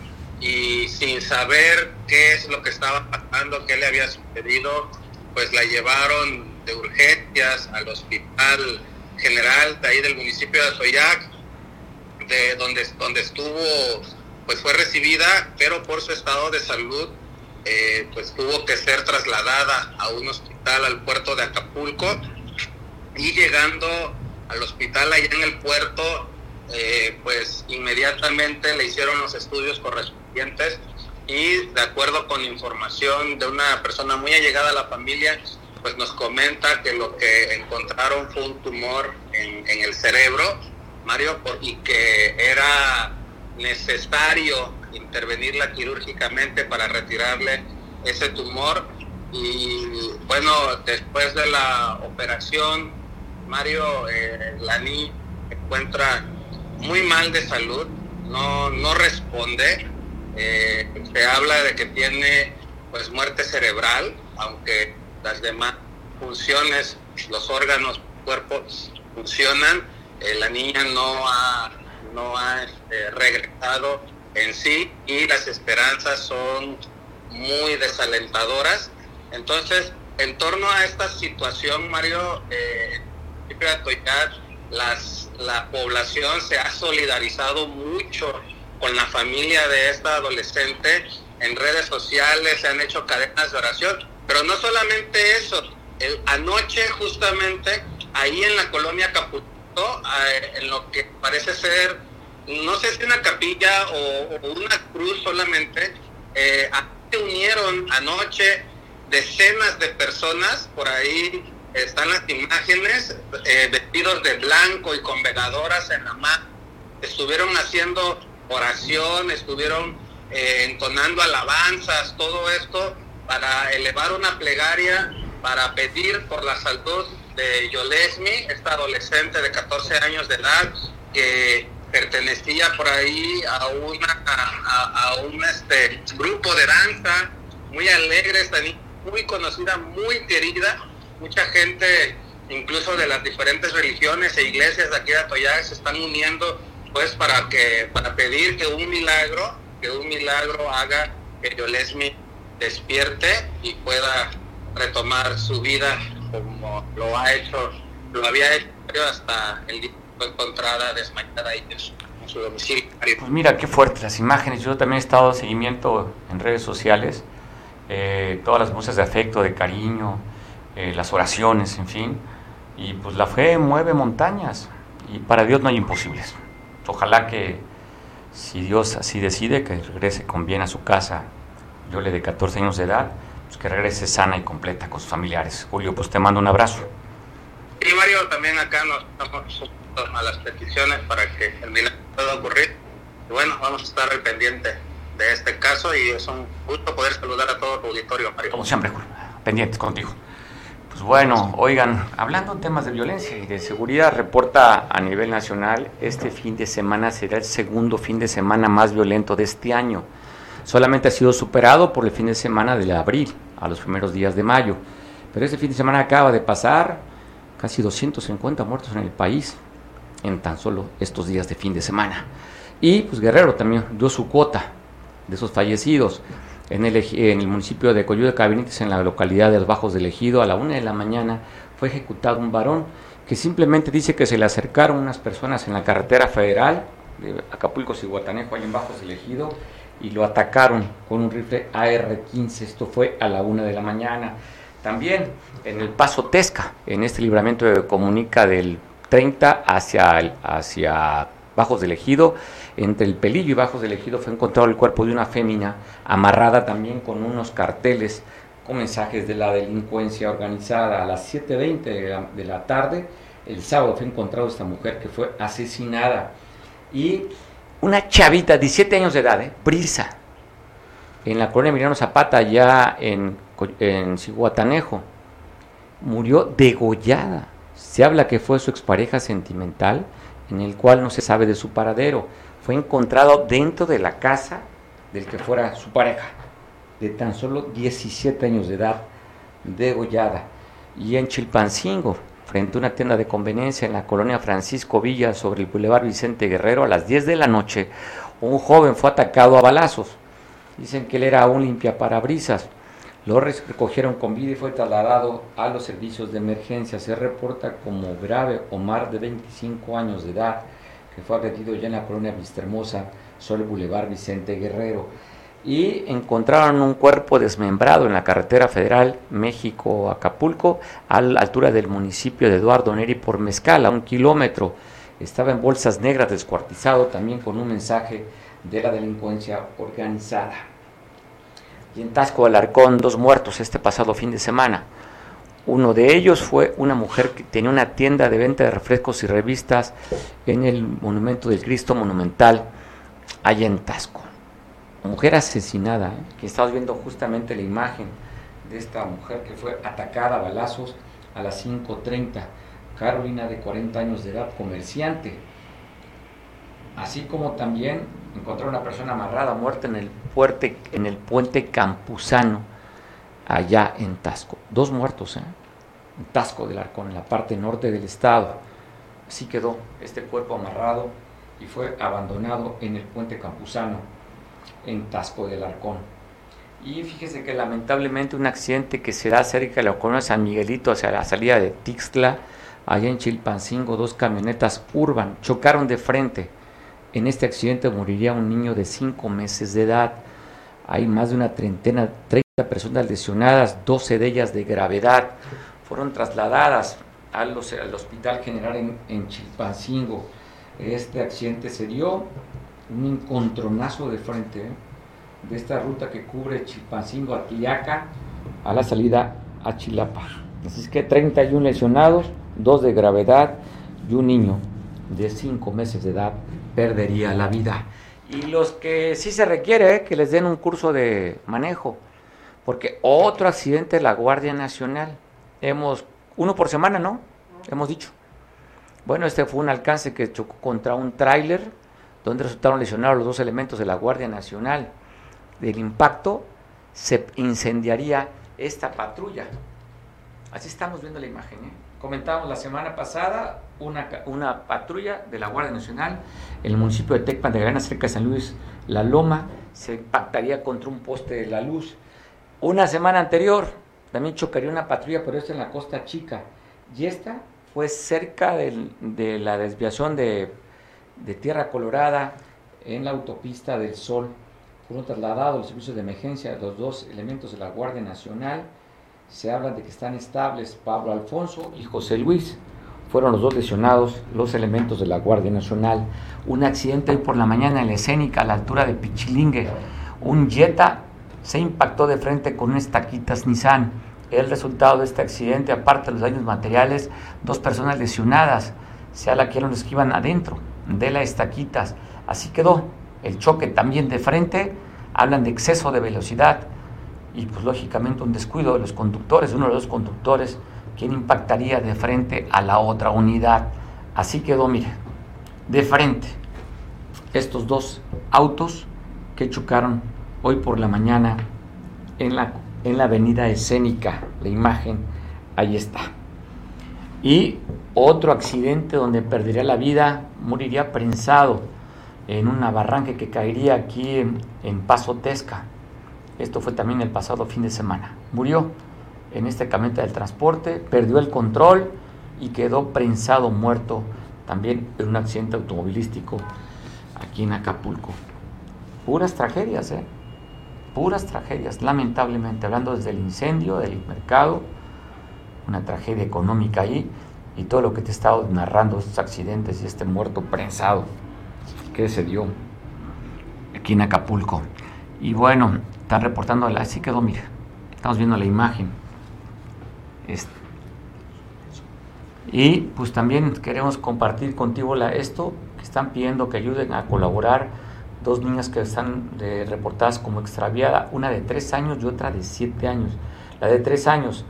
Speaker 6: y sin saber qué es lo que estaba pasando, qué le había sucedido, pues la llevaron de urgencias al hospital general de ahí del municipio de Atoyac de donde, donde estuvo, pues fue recibida, pero por su estado de salud, eh, pues tuvo que ser trasladada a un hospital al puerto de Acapulco y llegando al hospital allá en el puerto, eh, pues inmediatamente le hicieron los estudios correspondientes y de acuerdo con información de una persona muy allegada a la familia, pues nos comenta que lo que encontraron fue un tumor en, el cerebro Mario, y que era necesario intervenirla quirúrgicamente para retirarle ese tumor. Y bueno, después de la operación, Mario, eh, la niña encuentra muy mal de salud, no, no responde. Eh, se habla de que tiene pues muerte cerebral, aunque las demás funciones, los órganos, cuerpos funcionan eh, la niña no ha, no ha este, regresado en sí y las esperanzas son muy desalentadoras. Entonces, en torno a esta situación, Mario, eh, las, la población se ha solidarizado mucho con la familia de esta adolescente. En redes sociales se han hecho cadenas de oración, pero no solamente eso. El, anoche, justamente, ahí en la colonia Capuchino, en lo que parece ser no sé si una capilla o, una cruz solamente, eh, se unieron anoche decenas de personas, por ahí están las imágenes, eh, vestidos de blanco y con veladoras en la mano, estuvieron haciendo oración, estuvieron eh, entonando alabanzas, todo esto para elevar una plegaria, para pedir por la salud de Yolesmi, esta adolescente de 14 años de edad que pertenecía por ahí a una a, un este grupo de danza muy alegre, muy conocida, muy querida, mucha gente incluso de las diferentes religiones e iglesias de aquí de Atoyac se están uniendo pues para que para pedir que un milagro, que un milagro haga que Yolesmi despierte y pueda retomar su vida como lo ha hecho, lo había hecho hasta el día fue encontrada desmayada ahí en su, domicilio.
Speaker 2: Pues mira, qué fuerte las imágenes. Yo también he estado seguimiento en redes sociales, eh, todas las muestras de afecto, de cariño, eh, las oraciones, en fin. Y pues la fe mueve montañas y para Dios no hay imposibles. Ojalá que si Dios así decide que regrese con bien a su casa, yo le de 14 años de edad, pues que regrese sana y completa con sus familiares. Julio, pues te mando un abrazo.
Speaker 6: Y Mario, también acá nos estamos a las peticiones para que el milagro pueda ocurrir. Y bueno, vamos a estar al pendiente de este caso y es un gusto poder saludar a todo tu auditorio, Mario.
Speaker 2: Como siempre, Julio, pendientes contigo. Pues bueno, oigan, hablando en temas de violencia y de seguridad, reporta a nivel nacional, este fin de semana será el segundo fin de semana más violento de este año. Solamente ha sido superado por el fin de semana de abril, a los primeros días de mayo. Pero este fin de semana acaba de pasar casi 250 muertos en el país en tan solo estos días de fin de semana. Y pues Guerrero también dio su cuota de esos fallecidos. En el, en el municipio de Coyude Cabinites, en la localidad de los Bajos del Ejido, a la una de la mañana fue ejecutado un varón que simplemente dice que se le acercaron unas personas en la carretera federal de Acapulco Ciguatanejo, ahí en Bajos del Ejido, y lo atacaron con un rifle AR-15. Esto fue a la una de la mañana. También en el Paso Tesca, en este libramiento de comunica del 30 hacia, hacia Bajos del Ejido. Entre el Pelillo y Bajos del Ejido fue encontrado el cuerpo de una fémina amarrada también con unos carteles con mensajes de la delincuencia organizada. A las 7.20 de, de la, tarde, el sábado fue encontrado esta mujer que fue asesinada. Y una chavita, 17 años de edad, ¿eh? Brisa, en la colonia Emiliano Zapata, ya en, en Ciguatanejo, murió degollada. Se habla que fue su expareja sentimental, en el cual no se sabe de su paradero. Fue encontrado dentro de la casa del que fuera su pareja, de tan solo 17 años de edad, degollada. Y en Chilpancingo, frente a una tienda de conveniencia en la colonia Francisco Villa, sobre el Boulevard Vicente Guerrero, a las 10 de la noche, un joven fue atacado a balazos. Dicen que él era un limpiaparabrisas. Lo recogieron con vida y fue trasladado a los servicios de emergencia. Se reporta como grave Omar de 25 años de edad, que fue agredido ya en la colonia Vistahermosa, sobre el Boulevard Vicente Guerrero. Y encontraron un cuerpo desmembrado en la carretera federal México-Acapulco, a la altura del municipio de Eduardo Neri por Mezcal, a un kilómetro. Estaba en bolsas negras descuartizado, también con un mensaje de la delincuencia organizada y en Tasco Alarcón dos muertos este pasado fin de semana. Uno de ellos fue una mujer que tenía una tienda de venta de refrescos y revistas en el Monumento del Cristo Monumental, allá en Tasco. Mujer asesinada, que estamos viendo justamente la imagen de esta mujer que fue atacada a balazos a las 5.30. Carolina, de 40 años de edad, comerciante. Así como también encontraron una persona amarrada, muerta en el, puente, en el puente Campuzano, allá en Tasco. Dos muertos, ¿eh? en Tasco del Arcón, en la parte norte del estado. Así quedó este cuerpo amarrado y fue abandonado en el puente Campuzano, en Tasco del Arcón. Y fíjese que lamentablemente un accidente que se da cerca de la colonia San Miguelito hacia la salida de Tixtla, allá en Chilpancingo, dos camionetas urban chocaron de frente en este accidente moriría un niño de 5 meses de edad. Hay más de una treintena, 30 personas lesionadas, 12 de ellas de gravedad. Fueron trasladadas al, Hospital General en, en Chilpancingo. Este accidente se dio un encontronazo de frente ¿eh? de esta ruta que cubre Chilpancingo a Tiaca a la salida a Chilapa. Así es que 31 lesionados, dos de gravedad y un niño de 5 meses de edad perdería la vida. Y los que sí se requiere ¿eh? que les den un curso de manejo, porque otro accidente de la Guardia Nacional, hemos, uno por semana, ¿no? Hemos dicho. Bueno, este fue un alcance que chocó contra un tráiler, donde resultaron lesionados los dos elementos de la Guardia Nacional. Del impacto se incendiaría esta patrulla. Así estamos viendo la imagen. ¿eh? Comentábamos la semana pasada una, una, patrulla de la Guardia Nacional en el municipio de Tecpan de Granada, cerca de San Luis, La Loma, se impactaría contra un poste de la luz. Una semana anterior también chocaría una patrulla, pero esta en la Costa Chica. Y esta fue cerca de la desviación de, de, Tierra Colorada en la autopista del Sol. Fueron trasladados los servicios de emergencia los dos elementos de la Guardia Nacional. Se habla de que están estables Pablo Alfonso y José Luis. Fueron los dos lesionados, los elementos de la Guardia Nacional. Un accidente hoy por la mañana en la escénica a la altura de Pichilingue. Un Jetta se impactó de frente con unas taquitas Nissan el resultado de este accidente, aparte de los daños materiales, dos personas lesionadas, sea la que los que iban adentro de las estaquitas. Así quedó el choque también de frente, hablan de exceso de velocidad y pues lógicamente un descuido de los conductores, uno de los conductores, quien impactaría de frente a la otra unidad. Así quedó, mire, de frente estos dos autos que chocaron hoy por la mañana en la en la avenida escénica, la imagen, ahí está. Y otro accidente donde perdería la vida, moriría prensado en una barranca que caería aquí en, Paso Tesca. Esto fue también el pasado fin de semana. Murió en esta camioneta del transporte, perdió el control y quedó prensado muerto también en un accidente automovilístico aquí en Acapulco. Puras tragedias, ¿eh? puras tragedias, lamentablemente, hablando desde el incendio del mercado, una tragedia económica ahí, y todo lo que te he estado narrando, estos accidentes y este muerto prensado que se dio aquí en Acapulco. Y bueno, están reportando, así quedó, mira, estamos viendo la imagen. Y pues también queremos compartir contigo la, esto, que están pidiendo que ayuden a colaborar dos niñas que están eh, reportadas como extraviada, una de tres años y otra de siete años. La de tres años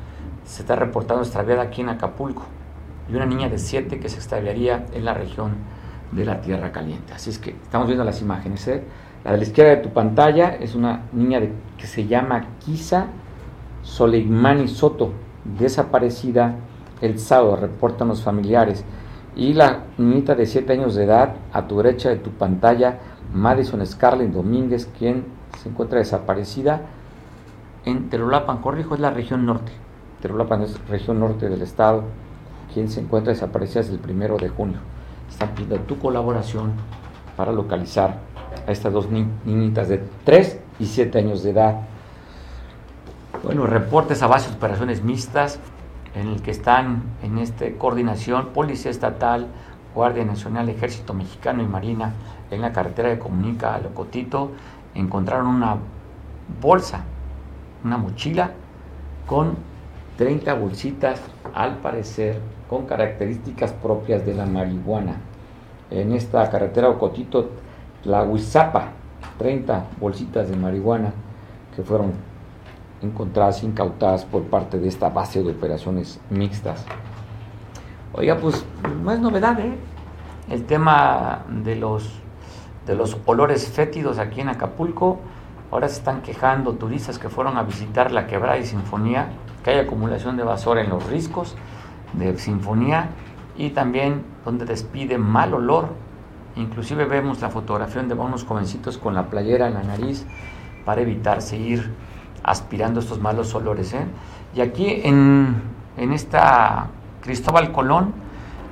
Speaker 2: se está reportando extraviada aquí en Acapulco y una niña de siete que se extraviaría en la región de la Tierra Caliente. Así es que estamos viendo las imágenes. ¿eh? La de la izquierda de tu pantalla es una niña de, que se llama Kisa Soleimani Soto, desaparecida el sábado, reportan los familiares. Y la niñita de siete años de edad, a tu derecha de tu pantalla, Madison Scarlett Domínguez, quien se encuentra desaparecida en Terulapan, corrijo, es la región norte. Terulapan es región norte del estado, quien se encuentra desaparecida desde el primero de junio. Están pidiendo tu colaboración para localizar a estas dos niñitas de 3 y 7 años de edad. Bueno, reportes a base de operaciones mixtas en el que están en esta coordinación Policía Estatal, Guardia Nacional, Ejército Mexicano y Marina en la carretera que comunica a Locotito, encontraron una bolsa, una mochila con 30 bolsitas, al parecer con características propias de la marihuana. En esta carretera Ocotito, la Huizapa, 30 bolsitas de marihuana que fueron encontradas, incautadas por parte de esta base de operaciones mixtas. Oiga, pues no es novedad, ¿eh? El tema de los de los olores fétidos aquí en Acapulco. Ahora se están quejando turistas que fueron a visitar la quebrada y Sinfonía, que hay acumulación de basura en los riscos de Sinfonía y también donde despide mal olor. Inclusive vemos la fotografía de unos jovencitos con la playera en la nariz para evitar seguir aspirando estos malos olores. ¿eh? Y aquí en, en esta Cristóbal Colón,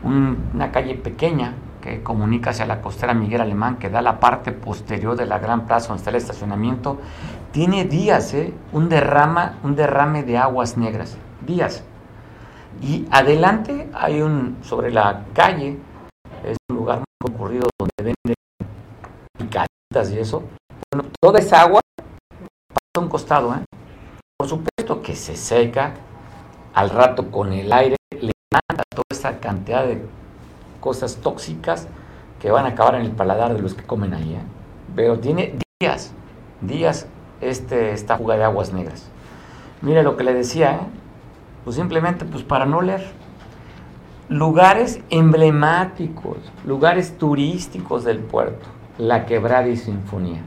Speaker 2: una calle pequeña, que comunica hacia la costera Miguel Alemán, que da la parte posterior de la gran plaza donde está el estacionamiento, tiene días, ¿eh? un, derrama, un derrame de aguas negras, días. Y adelante hay un, sobre la calle, es un lugar muy concurrido donde venden y eso, bueno, toda esa agua pasa a un costado, ¿eh? Por supuesto que se seca, al rato con el aire levanta toda esa cantidad de cosas tóxicas que van a acabar en el paladar de los que comen ahí, ¿eh? Pero tiene días, días este, esta fuga de aguas negras. Mire lo que le decía, ¿eh? pues simplemente pues para no leer. Lugares emblemáticos, lugares turísticos del puerto, la quebrada y sinfonía.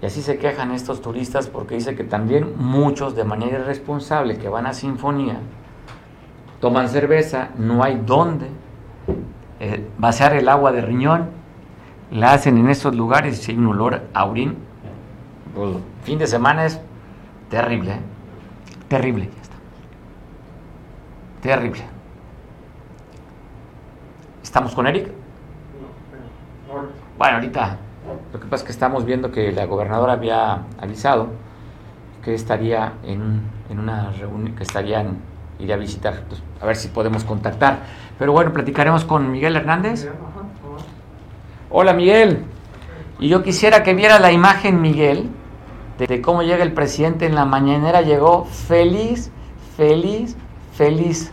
Speaker 2: Y así se quejan estos turistas porque dice que también muchos de manera irresponsable que van a sinfonía toman cerveza, no hay dónde eh, vaciar el agua de riñón, la hacen en esos lugares y hay un olor a. Pues, fin de semana es terrible, ¿eh? terrible. Terrible. ¿Estamos con Eric? Bueno, ahorita lo que pasa es que estamos viendo que la gobernadora había avisado que estaría en, en una reunión, que estarían, iría a visitar, a ver si podemos contactar. Pero bueno, platicaremos con Miguel Hernández. Hola Miguel, y yo quisiera que viera la imagen, Miguel, de, cómo llega el presidente en la mañanera, llegó feliz, feliz, feliz.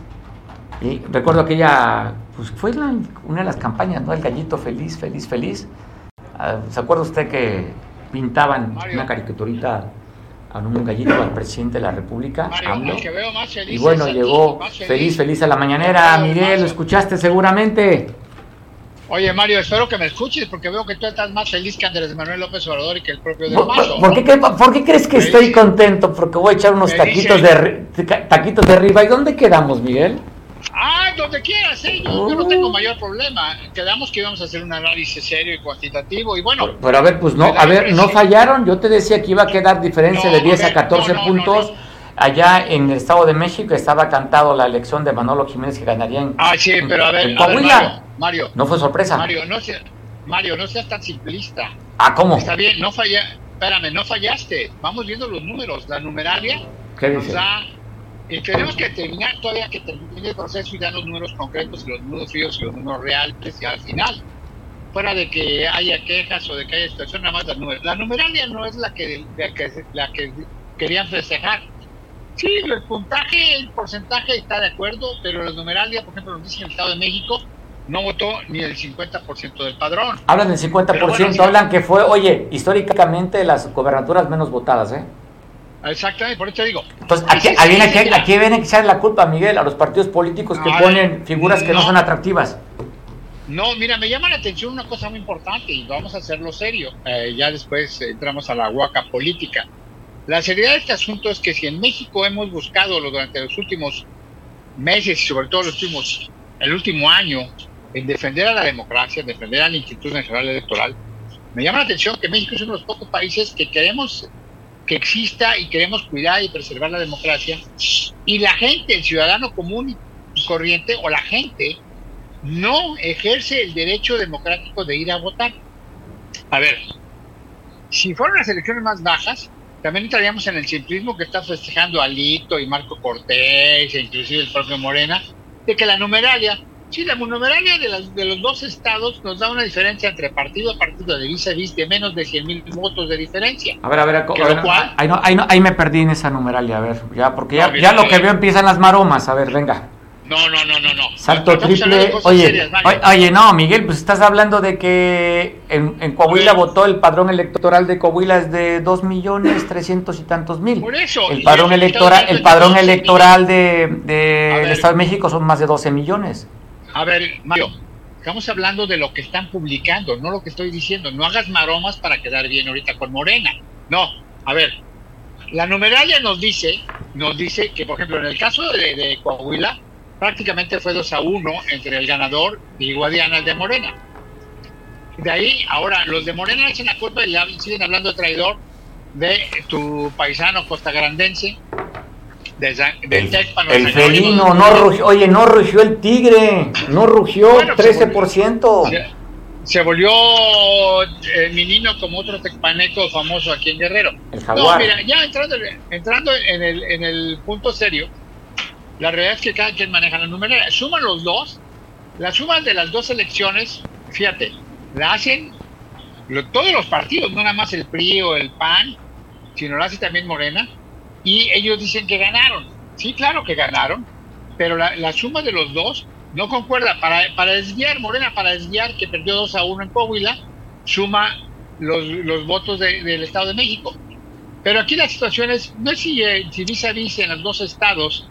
Speaker 2: Y recuerdo que ella pues fue una de las campañas, ¿no? El gallito feliz, feliz, feliz. Ah, ¿Se acuerda usted que pintaban una caricaturita a un gallito al presidente de la República? y bueno, llegó feliz. feliz, a la mañanera. Miguel, lo escuchaste seguramente.
Speaker 7: Oye, Mario, espero que me escuches porque veo que tú estás más feliz que Andrés Manuel López Obrador y que el propio de
Speaker 2: ¿Por, ¿por, qué, ¿Por, qué, crees que estoy contento? Porque voy a echar unos taquitos de, taquitos de arriba. ¿Y dónde quedamos, Miguel?
Speaker 7: Ah, donde quieras, ¿eh? yo, no tengo mayor problema. Quedamos que íbamos a hacer un análisis serio y cuantitativo y bueno.
Speaker 2: Pero, a ver, pues no, a ver, no fallaron. Yo te decía que iba a quedar diferencia de 10 a, 14 puntos. Allá en el Estado de México estaba cantado la elección de Manolo Jiménez que ganaría en,
Speaker 7: ah, sí, pero a ver, Mario,
Speaker 2: no fue sorpresa.
Speaker 7: Mario, no, Mario, no seas tan simplista.
Speaker 2: Ah, ¿cómo?
Speaker 7: Está bien, no falla, espérame, no fallaste. Vamos viendo los números. La numeralia
Speaker 2: ¿Qué dice?
Speaker 7: Y tenemos que terminar, todavía que termine el proceso y dar los números concretos, los números fríos y los números reales y al final. Fuera de que haya quejas o de que haya situación, nada más las números. La numeralia no es la que, la que, la que querían festejar. Sí, el puntaje, el porcentaje está de acuerdo, pero la numeralia, por ejemplo, nos dice en el Estado de México, no votó ni el 50% del padrón.
Speaker 2: Hablan del 50%, hablan que fue, oye, históricamente las gobernaturas menos votadas, ¿eh?
Speaker 7: Exactamente, por eso digo.
Speaker 2: Entonces, aquí, viene, aquí, aquí viene que echar la culpa, Miguel, a los partidos políticos que ponen figuras que no, son atractivas.
Speaker 7: No, mira, me llama la atención una cosa muy importante y vamos a hacerlo serio. Eh, ya después entramos a la huaca política. La seriedad de este asunto es que si en México hemos buscado durante los últimos meses y sobre todo los últimos, el último año en defender a la democracia, en defender al Instituto Nacional Electoral, me llama la atención que México es uno de los pocos países que queremos que exista y queremos cuidar y preservar la democracia. Y la gente, el ciudadano común y corriente, o la gente, no ejerce el derecho democrático de ir a votar. A ver, si fueran las elecciones más bajas, también entraríamos en el simplismo que está festejando Alito y Marco Cortés, e inclusive el propio Morena, de que la numeralia Sí, la monumeralia de, de los dos estados nos da una diferencia entre partido a partido de vis a vis de menos de 100 mil votos de diferencia.
Speaker 2: A ver, a ver, a ahí, no, ahí, no, ahí, me perdí en esa numeralia, a ver, ya, porque ya, ya lo que veo empiezan las maromas, a ver, venga.
Speaker 7: No, no, no, no, no.
Speaker 2: Salto triple. Oye, oye, no, Miguel, pues estás hablando de que en, en Coahuila votó el padrón electoral de Coahuila es de dos millones trescientos y tantos mil.
Speaker 7: Por eso.
Speaker 2: El padrón electoral, el padrón electoral de, de el Estado de México son más de 12 millones.
Speaker 7: A ver, Mario, estamos hablando de lo que están publicando, no lo que estoy diciendo. No hagas maromas para quedar bien ahorita con Morena. No, a ver, la numeralia nos dice, nos dice que, por ejemplo, en el caso de, Coahuila, prácticamente fue 2 a 1 entre el ganador y Guadiana, el de Morena. De ahí, ahora, los de Morena echan la culpa y siguen hablando de traidor de tu paisano costagrandense,
Speaker 2: el, felino, no rugió, oye, no rugió el tigre, no rugió 13%.
Speaker 7: Se volvió, el menino como otro tecpaneco famoso aquí en Guerrero.
Speaker 2: El jaguar.
Speaker 7: No, mira, ya entrando, entrando en, el, en el punto serio, la realidad es que cada quien maneja la numeraria. Suman los dos, la suma de las dos elecciones, fíjate, la hacen todos los partidos, no nada más el PRI o el PAN, sino lo hace también Morena, y ellos dicen que ganaron. Sí, claro que ganaron, pero la, suma de los dos no concuerda. Para, para desviar, Morena, para desviar que perdió 2 a 1 en Coahuila, suma los, los votos del Estado de México. Pero aquí la situación es, no es si, eh, si vis a vis en los dos estados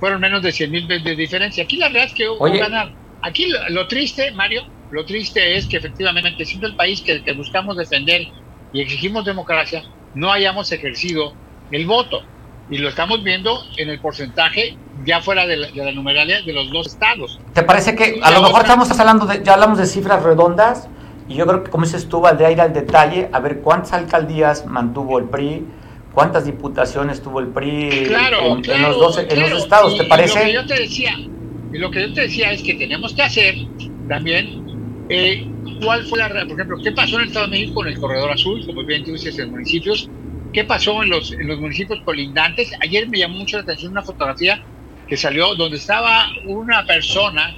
Speaker 7: fueron menos de 100 mil de diferencia. Aquí la realidad es que hubo ganar. Aquí lo, triste, Mario, lo triste es que efectivamente, siendo el país que, que buscamos defender y exigimos democracia, no hayamos ejercido el voto. Y lo estamos viendo en el porcentaje ya fuera de la, de numeralia de los dos estados.
Speaker 2: ¿Te parece que a lo mejor estamos hablando de, ya hablamos de cifras redondas? Y yo creo que como dices tú, de ir al detalle, a ver cuántas alcaldías mantuvo el PRI, cuántas diputaciones tuvo el PRI en, los dos, en los estados, ¿te parece?
Speaker 7: lo que yo te decía, y lo que yo te decía es que tenemos que hacer también eh, cuál fue la, por ejemplo, qué pasó en el Estado de México con el Corredor Azul, como bien tú dices, en municipios, qué pasó en los, en los municipios colindantes. Ayer me llamó mucho la atención una fotografía que salió donde estaba una persona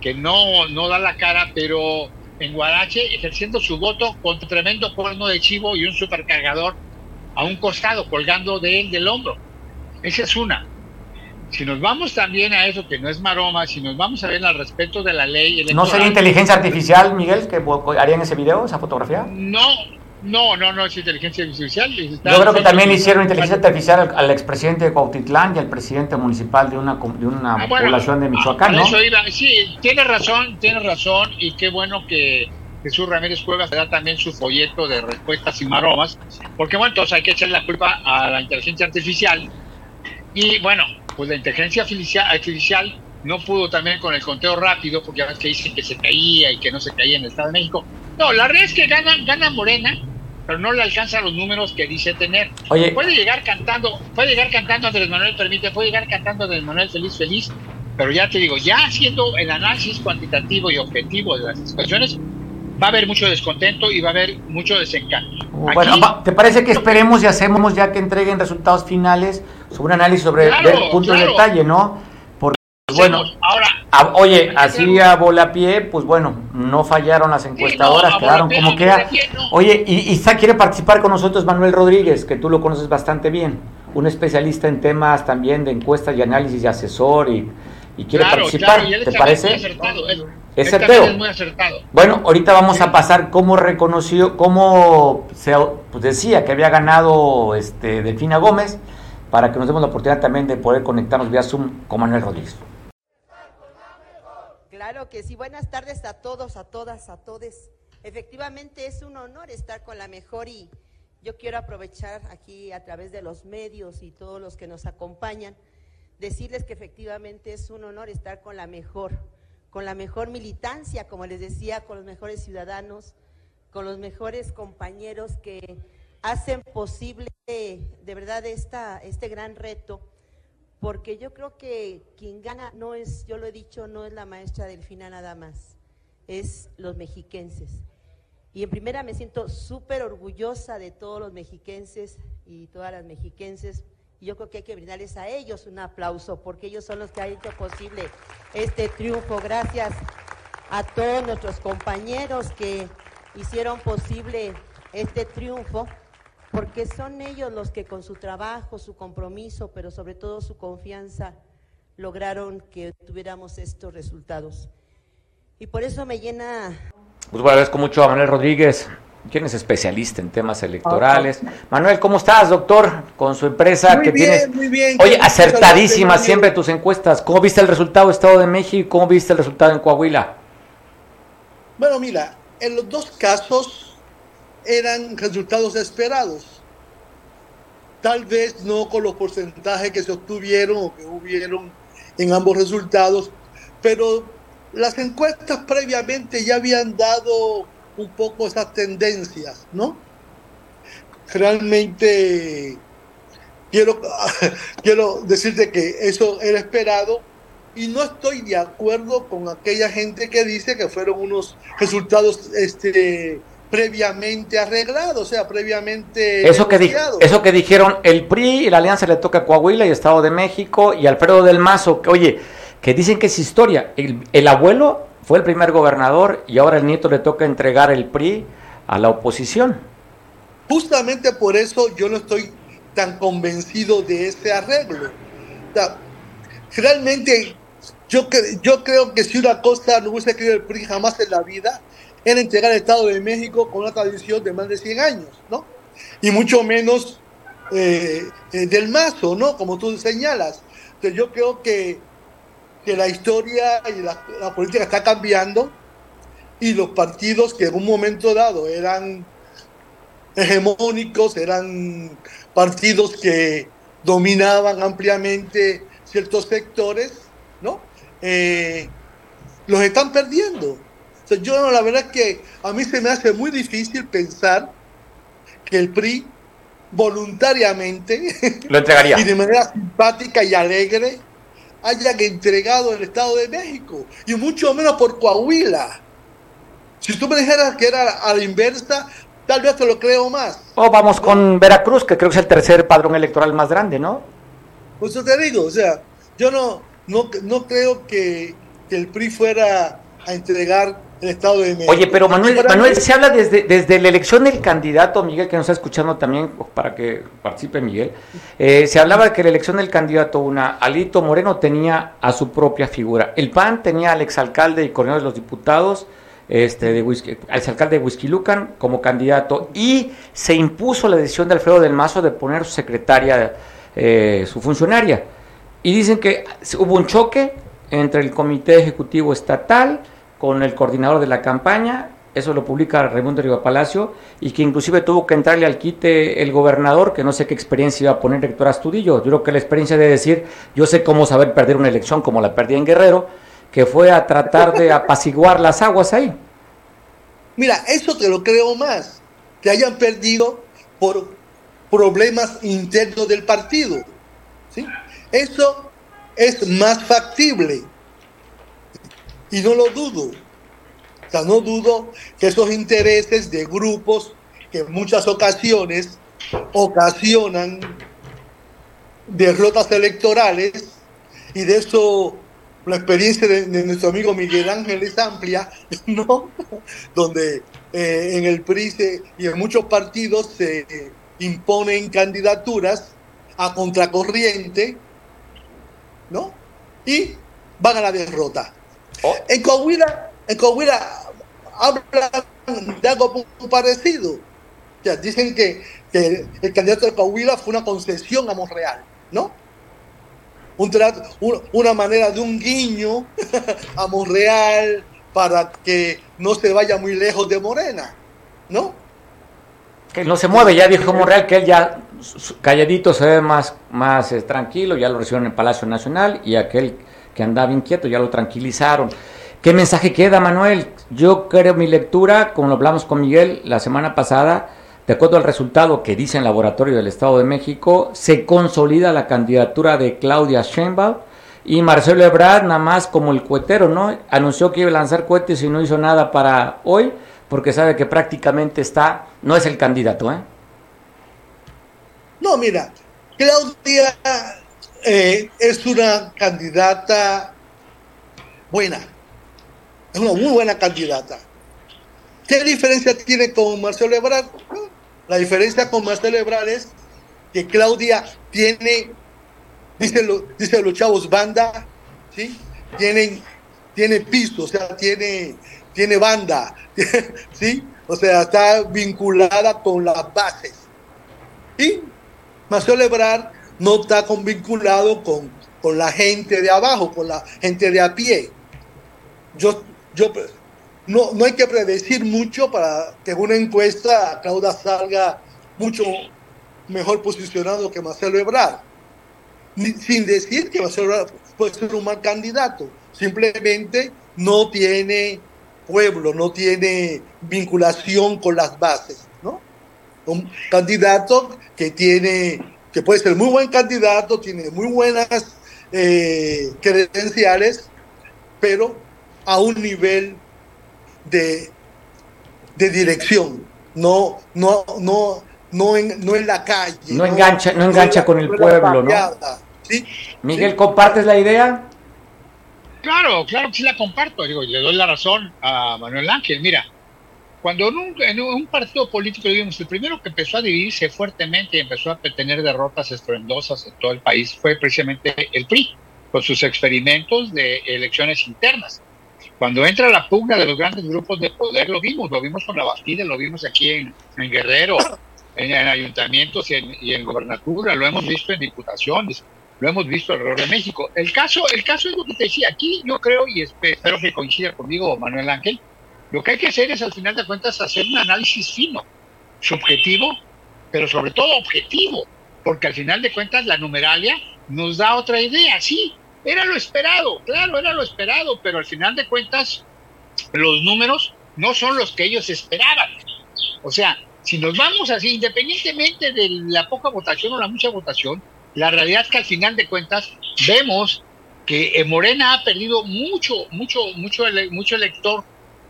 Speaker 7: que no, no da la cara, pero en Guarache ejerciendo su voto con tremendo cuerno de chivo y un supercargador a un costado, colgando de él del hombro. Esa es una. Si nos vamos también a eso que no es maroma, si nos vamos a ver al respeto de la ley...
Speaker 2: ¿No sería inteligencia artificial, Miguel, que harían ese video, esa fotografía?
Speaker 7: No, no, no, no es inteligencia artificial.
Speaker 2: Yo creo que también hicieron inteligencia artificial al, expresidente de Cuautitlán y al presidente municipal de una, de una ah, población de Michoacán, ¿no?
Speaker 7: Sí, tiene razón, tiene razón, y qué bueno que Jesús Ramírez Cuevas da también su folleto de respuestas y maromas, porque bueno, entonces hay que echarle la culpa a la inteligencia artificial. Y bueno, pues la inteligencia artificial no pudo también con el conteo rápido, porque ya ves que dicen que se caía y que no se caía en el Estado de México. No, la verdad es que gana, gana Morena, pero no le alcanza los números que dice tener. Oye. Puede llegar cantando, puede llegar cantando Andrés Manuel, permite, puede llegar cantando Andrés Manuel feliz, feliz, pero ya te digo, ya haciendo el análisis cuantitativo y objetivo de las situaciones, va a haber mucho descontento y va a haber mucho desencanto.
Speaker 2: Bueno, ¿te parece que esperemos y hacemos ya que entreguen resultados finales sobre un análisis sobre el punto de detalle, no? bueno, ahora, oye, así a bola pie, pues bueno, no fallaron las encuestadoras, quedaron como queda. Oye, y, y quiere participar con nosotros Manuel Rodríguez, que tú lo conoces bastante bien, un especialista en temas también de encuestas y análisis y asesor y, quiere participar, ¿te parece? Es certero. muy acertado. Bueno, ahorita vamos a pasar cómo reconoció, cómo se pues decía que había ganado este Delfina Gómez, para que nos demos la oportunidad también de poder conectarnos vía Zoom con Manuel Rodríguez.
Speaker 8: Claro que sí. Buenas tardes a todos, a todas, a todes. Efectivamente es un honor estar con la mejor y yo quiero aprovechar aquí a través de los medios y todos los que nos acompañan, decirles que efectivamente es un honor estar con la mejor, con la mejor militancia, como les decía, con los mejores ciudadanos, con los mejores compañeros que hacen posible de verdad esta, este gran reto porque yo creo que quien gana no es, yo lo he dicho, no es la maestra Delfina nada más, es los mexiquenses. Y en primera me siento súper orgullosa de todos los mexiquenses y todas las mexiquenses. Y yo creo que hay que brindarles a ellos un aplauso, porque ellos son los que han hecho posible este triunfo. Gracias a todos nuestros compañeros que hicieron posible este triunfo porque son ellos los que con su trabajo, su compromiso, pero sobre todo su confianza, lograron que tuviéramos estos resultados. Y por eso me llena...
Speaker 2: Pues bueno, agradezco mucho a Manuel Rodríguez, quien es especialista en temas electorales. Manuel, ¿cómo estás, doctor? Con su empresa muy que bien, tienes. Muy bien, Oye, acertadísimas siempre tus encuestas. ¿Cómo viste el resultado de Estado de México? ¿Cómo viste el resultado en Coahuila?
Speaker 9: Bueno, mira, en los dos casos eran resultados esperados. Tal vez no con los porcentajes que se obtuvieron o que hubieron en ambos resultados, pero las encuestas previamente ya habían dado un poco esas tendencias, ¿no? Realmente quiero, quiero decirte que eso era esperado y no estoy de acuerdo con aquella gente que dice que fueron unos resultados este, previamente arreglado, o sea, previamente
Speaker 2: eso que eso que dijeron el PRI y la alianza le toca a Coahuila y Estado de México y Alfredo del Mazo, que oye, que dicen que es historia. El, abuelo fue el primer gobernador y ahora el nieto le toca entregar el PRI a la oposición.
Speaker 9: Justamente por eso yo no estoy tan convencido de ese arreglo. Realmente yo, yo creo que si una cosa no hubiese querido el PRI jamás en la vida, era entregar el Estado de México con una tradición de más de 100 años, ¿no? Y mucho menos eh, eh, del mazo, ¿no? Como tú señalas. Entonces yo creo que, que la historia y la, la política está cambiando y los partidos que en un momento dado eran hegemónicos, eran partidos que dominaban ampliamente ciertos sectores, ¿no? Eh, los están perdiendo. yo la verdad es que a mí se me hace muy difícil pensar que el PRI voluntariamente
Speaker 2: lo entregaría
Speaker 9: y de manera simpática y alegre haya entregado el Estado de México y mucho menos por Coahuila. Si tú me dijeras que era a la inversa, Tal vez te lo creo más.
Speaker 2: O vamos con Veracruz, que creo que es el tercer padrón electoral más grande, ¿no?
Speaker 9: Pues eso te digo, o sea, yo no, no, no creo que, el PRI fuera a entregar el Estado de México.
Speaker 2: Oye, pero Manuel, Manuel se habla desde, desde la elección del candidato, Miguel, que nos está escuchando también, para que participe Miguel, eh, se hablaba de que la elección del candidato, una, Alito Moreno tenía a su propia figura. El PAN tenía al exalcalde y coordinador de los diputados, este, de Whisky, al alcalde de Lucan como candidato y se impuso la decisión de Alfredo del Mazo de poner su secretaria, eh, su funcionaria. Y dicen que hubo un choque entre el Comité Ejecutivo Estatal con el coordinador de la campaña, eso lo publica Raimundo Riva Palacio, y que inclusive tuvo que entrarle al quite el gobernador, que no sé qué experiencia iba a poner Héctor Astudillo. Yo creo que la experiencia de decir, yo sé cómo saber perder una elección como la perdí en Guerrero, que fue a tratar de apaciguar las aguas ahí.
Speaker 9: Mira, eso te lo creo más, que hayan perdido por problemas internos del partido. ¿sí? Eso es más factible. Y no lo dudo. O sea, no dudo que esos intereses de grupos que en muchas ocasiones ocasionan derrotas electorales y de eso la experiencia de, nuestro amigo Miguel Ángel es amplia, ¿no? Donde eh, en el PRI y en muchos partidos se imponen candidaturas a contracorriente, ¿no? Y van a la derrota. Oh. En Coahuila, en Coahuila hablan de algo muy parecido. O dicen que, que el candidato de Coahuila fue una concesión a Monreal, ¿no? un trato, una manera de un guiño a Monreal para que no se vaya muy lejos de Morena, ¿no?
Speaker 2: Que no se mueve, ya dijo Monreal que él ya calladito se ve más, más eh, tranquilo, ya lo recibieron en el Palacio Nacional y aquel que andaba inquieto ya lo tranquilizaron. ¿Qué mensaje queda, Manuel? Yo creo mi lectura, como lo hablamos con Miguel la semana pasada, de acuerdo al resultado que dice el laboratorio del Estado de México, se consolida la candidatura de Claudia Sheinbaum y Marcelo Ebrard nada más como el cuetero, ¿no? Anunció que iba a lanzar cohetes y no hizo nada para hoy porque sabe que prácticamente está, no es el candidato, ¿eh?
Speaker 9: No, mira, Claudia eh, es una candidata buena, es una muy buena candidata. ¿Qué diferencia tiene con Marcelo Ebrard? La diferencia con Marcelo Ebrard es que Claudia tiene, dicen, lo, los chavos, banda, ¿sí? Tienen, tiene piso, o sea, tiene, tiene banda, ¿sí? O sea, está vinculada con las bases. Y Marcelo Ebrard no está vinculado con, con la gente de abajo, con la gente de a pie. Yo, yo no, no hay que predecir mucho para que una encuesta Claudia salga mucho mejor posicionado que Marcelo Ebrard. sin decir que Marcelo Ebrard puede ser un mal candidato, simplemente no tiene pueblo, no tiene vinculación con las bases, ¿no? Un candidato que tiene, que puede ser muy buen candidato, tiene muy buenas eh, credenciales, pero a un nivel de, de dirección, no, no, no, no en, no en la calle.
Speaker 2: No, engancha, no engancha con el pueblo, ¿no? Miguel, ¿compartes la idea?
Speaker 7: Claro, claro que sí la comparto. Digo, le doy la razón a Manuel Ángel. Mira, Cuando en un, en un partido político, digamos, el primero que empezó a dividirse fuertemente y empezó a tener derrotas estruendosas en todo el país fue precisamente el PRI, con sus experimentos de elecciones internas. Cuando entra la pugna de los grandes grupos de poder, lo vimos, lo vimos con la Bastida, lo vimos aquí en, Guerrero, en, en ayuntamientos y en, y gobernatura, lo hemos visto en diputaciones, lo hemos visto alrededor de México. El caso, el caso es lo que te decía, aquí yo creo, y espero que coincida conmigo Manuel Ángel, lo que hay que hacer es al final de cuentas hacer un análisis fino, subjetivo, pero sobre todo objetivo, porque al final de cuentas la numeralia nos da otra idea, sí, era lo esperado, claro, era lo esperado, pero al final de cuentas los números no son los que ellos esperaban. O sea, si nos vamos así, independientemente de la poca votación o la mucha votación, la realidad es que al final de cuentas vemos que eh, Morena ha perdido mucho, mucho, mucho, mucho elector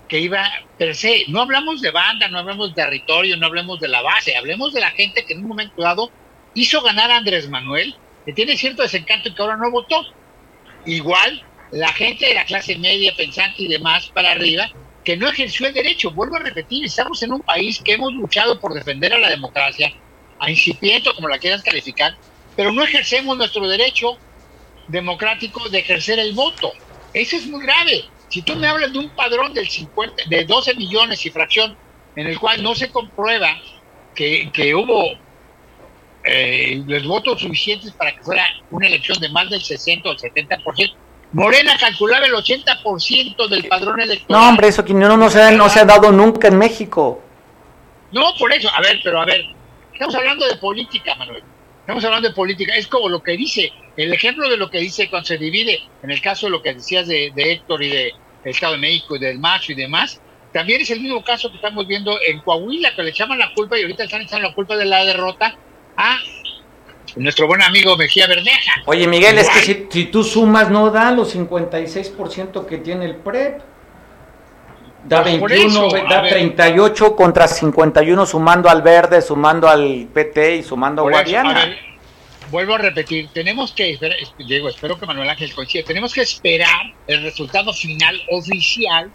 Speaker 7: que iba per se. No hablamos de banda, no hablamos de territorio, no hablemos de la base, hablemos de la gente que en un momento dado hizo ganar a Andrés Manuel, que tiene cierto desencanto y que ahora no votó. Igual la gente de la clase media, pensante y demás para arriba, que no ejerció el derecho. Vuelvo a repetir, estamos en un país que hemos luchado por defender a la democracia, a incipiente, como la quieras calificar, pero no ejercemos nuestro derecho democrático de ejercer el voto. Eso es muy grave. Si tú me hablas de un padrón del 50, de 12 millones y fracción, en el cual no se comprueba que, que hubo eh, los votos suficientes para que fuera una elección de más del 60 o el 70%, Morena calculaba el 80% del padrón electoral.
Speaker 2: No, hombre, eso que no, no, se ha, no se ha dado nunca en México.
Speaker 7: No, por eso, a ver, pero a ver, estamos hablando de política, Manuel. Estamos hablando de política. Es como lo que dice, el ejemplo de lo que dice cuando se divide, en el caso de lo que decías de, de Héctor y de Estado de México y del Macho y demás, también es el mismo caso que estamos viendo en Coahuila, que le echaban la culpa y ahorita están echando la culpa de la derrota a nuestro buen amigo Mejía Verdeja.
Speaker 2: Oye, Miguel, es que si, si tú sumas, no da los 56% que tiene el PREP. Da
Speaker 7: Pues por
Speaker 2: 21,
Speaker 7: eso,
Speaker 2: da
Speaker 7: a ver.
Speaker 2: 38 contra 51, sumando al Verde, sumando al PT y sumando a
Speaker 7: eso,
Speaker 2: Guadiana.
Speaker 7: a ver, vuelvo a repetir, tenemos que, espera, es- Diego, espero que Manuel Ángel coincida, tenemos que esperar el resultado final oficial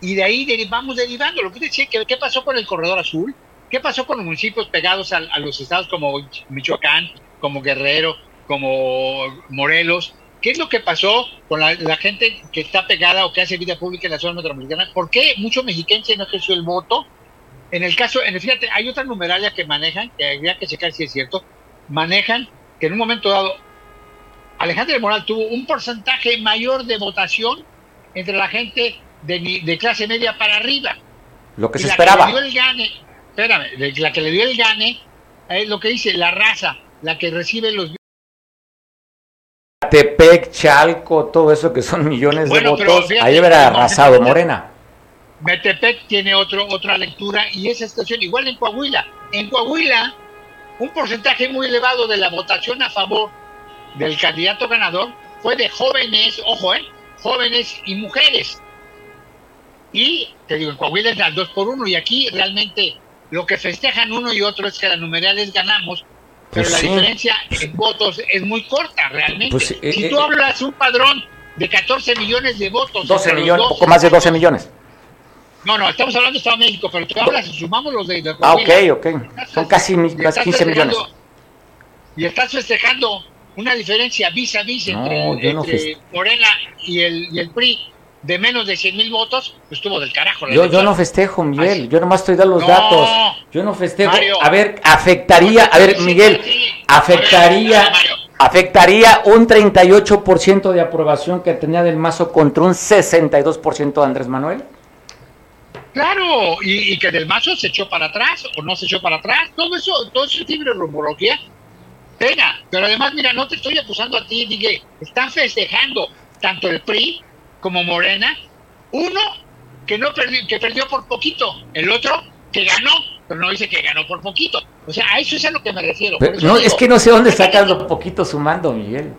Speaker 7: y de ahí vamos derivando. Lo que te decía, que, ¿qué pasó con el Corredor Azul? ¿Qué pasó con los municipios pegados a, los estados como Michoacán, como Guerrero, como Morelos? ¿Qué es lo que pasó con la, gente que está pegada o que hace vida pública en la zona metropolitana? ¿Por qué mucho mexiquense no ejerció el voto? En el caso, en el, fíjate, hay otra numeralia que manejan, que habría que checar si es cierto, manejan que en un momento dado Alejandro del Moral tuvo un porcentaje mayor de votación entre la gente de, de clase media para arriba.
Speaker 2: Lo que
Speaker 7: Y
Speaker 2: se
Speaker 7: la
Speaker 2: esperaba.
Speaker 7: Que le dio el gane, espérame, la que le dio el gane es lo que dice la raza, la que recibe los
Speaker 2: Tepec, Chalco, todo eso que son millones
Speaker 7: Bueno,
Speaker 2: de votos,
Speaker 7: fíjate,
Speaker 2: ahí
Speaker 7: no,
Speaker 2: arrasado. Morena.
Speaker 7: Metepec tiene otro, otra lectura y esa situación igual en Coahuila. En Coahuila, un porcentaje muy elevado de la votación a favor del candidato ganador fue de jóvenes, ojo, eh, jóvenes y mujeres. Y te digo, en Coahuila es al 2 por 1 y aquí realmente lo que festejan uno y otro es que la numeral es ganamos, pero
Speaker 2: Pues
Speaker 7: la
Speaker 2: sí.
Speaker 7: diferencia en votos es muy corta realmente.
Speaker 2: Pues, eh,
Speaker 7: si
Speaker 2: eh,
Speaker 7: tú hablas un padrón de 14 millones de votos,
Speaker 2: 12
Speaker 7: entre los
Speaker 2: millones,
Speaker 7: dos
Speaker 2: poco más de 12 millones.
Speaker 7: No, no, estamos hablando de Estado de México, pero tú hablas, si sumamos los de, de
Speaker 2: Ah, ok, ok. Son casi,
Speaker 7: estás
Speaker 2: 15 millones.
Speaker 7: Y estás festejando una diferencia vis a vis
Speaker 2: No,
Speaker 7: entre,
Speaker 2: no
Speaker 7: entre Morena y el, y el PRI de menos de 100 mil votos, pues estuvo del carajo. la
Speaker 2: Yo, no festejo, Miguel.
Speaker 7: Así-
Speaker 2: Yo nomás estoy dando los
Speaker 7: No,
Speaker 2: datos. Yo no festejo.
Speaker 7: Mario.
Speaker 2: a ver, afectaría, a ver, Miguel, afectaría,
Speaker 7: ver, Mario.
Speaker 2: afectaría un 38% de aprobación que tenía del Mazo contra un 62% de Andrés Manuel.
Speaker 7: Claro, y, y que del mazo se echó para atrás o no se echó para atrás, todo eso, todo eso tiene rumorología. Pena, pero además, mira, no te estoy acusando a ti, dije, están festejando tanto el PRI como Morena, uno que no perdió, que perdió por poquito, el otro que ganó, pero no dice que ganó por poquito. O sea, a eso es a lo que me refiero.
Speaker 2: Pero no,
Speaker 7: digo,
Speaker 2: es que no sé dónde sacas lo poquito sumando, Miguel.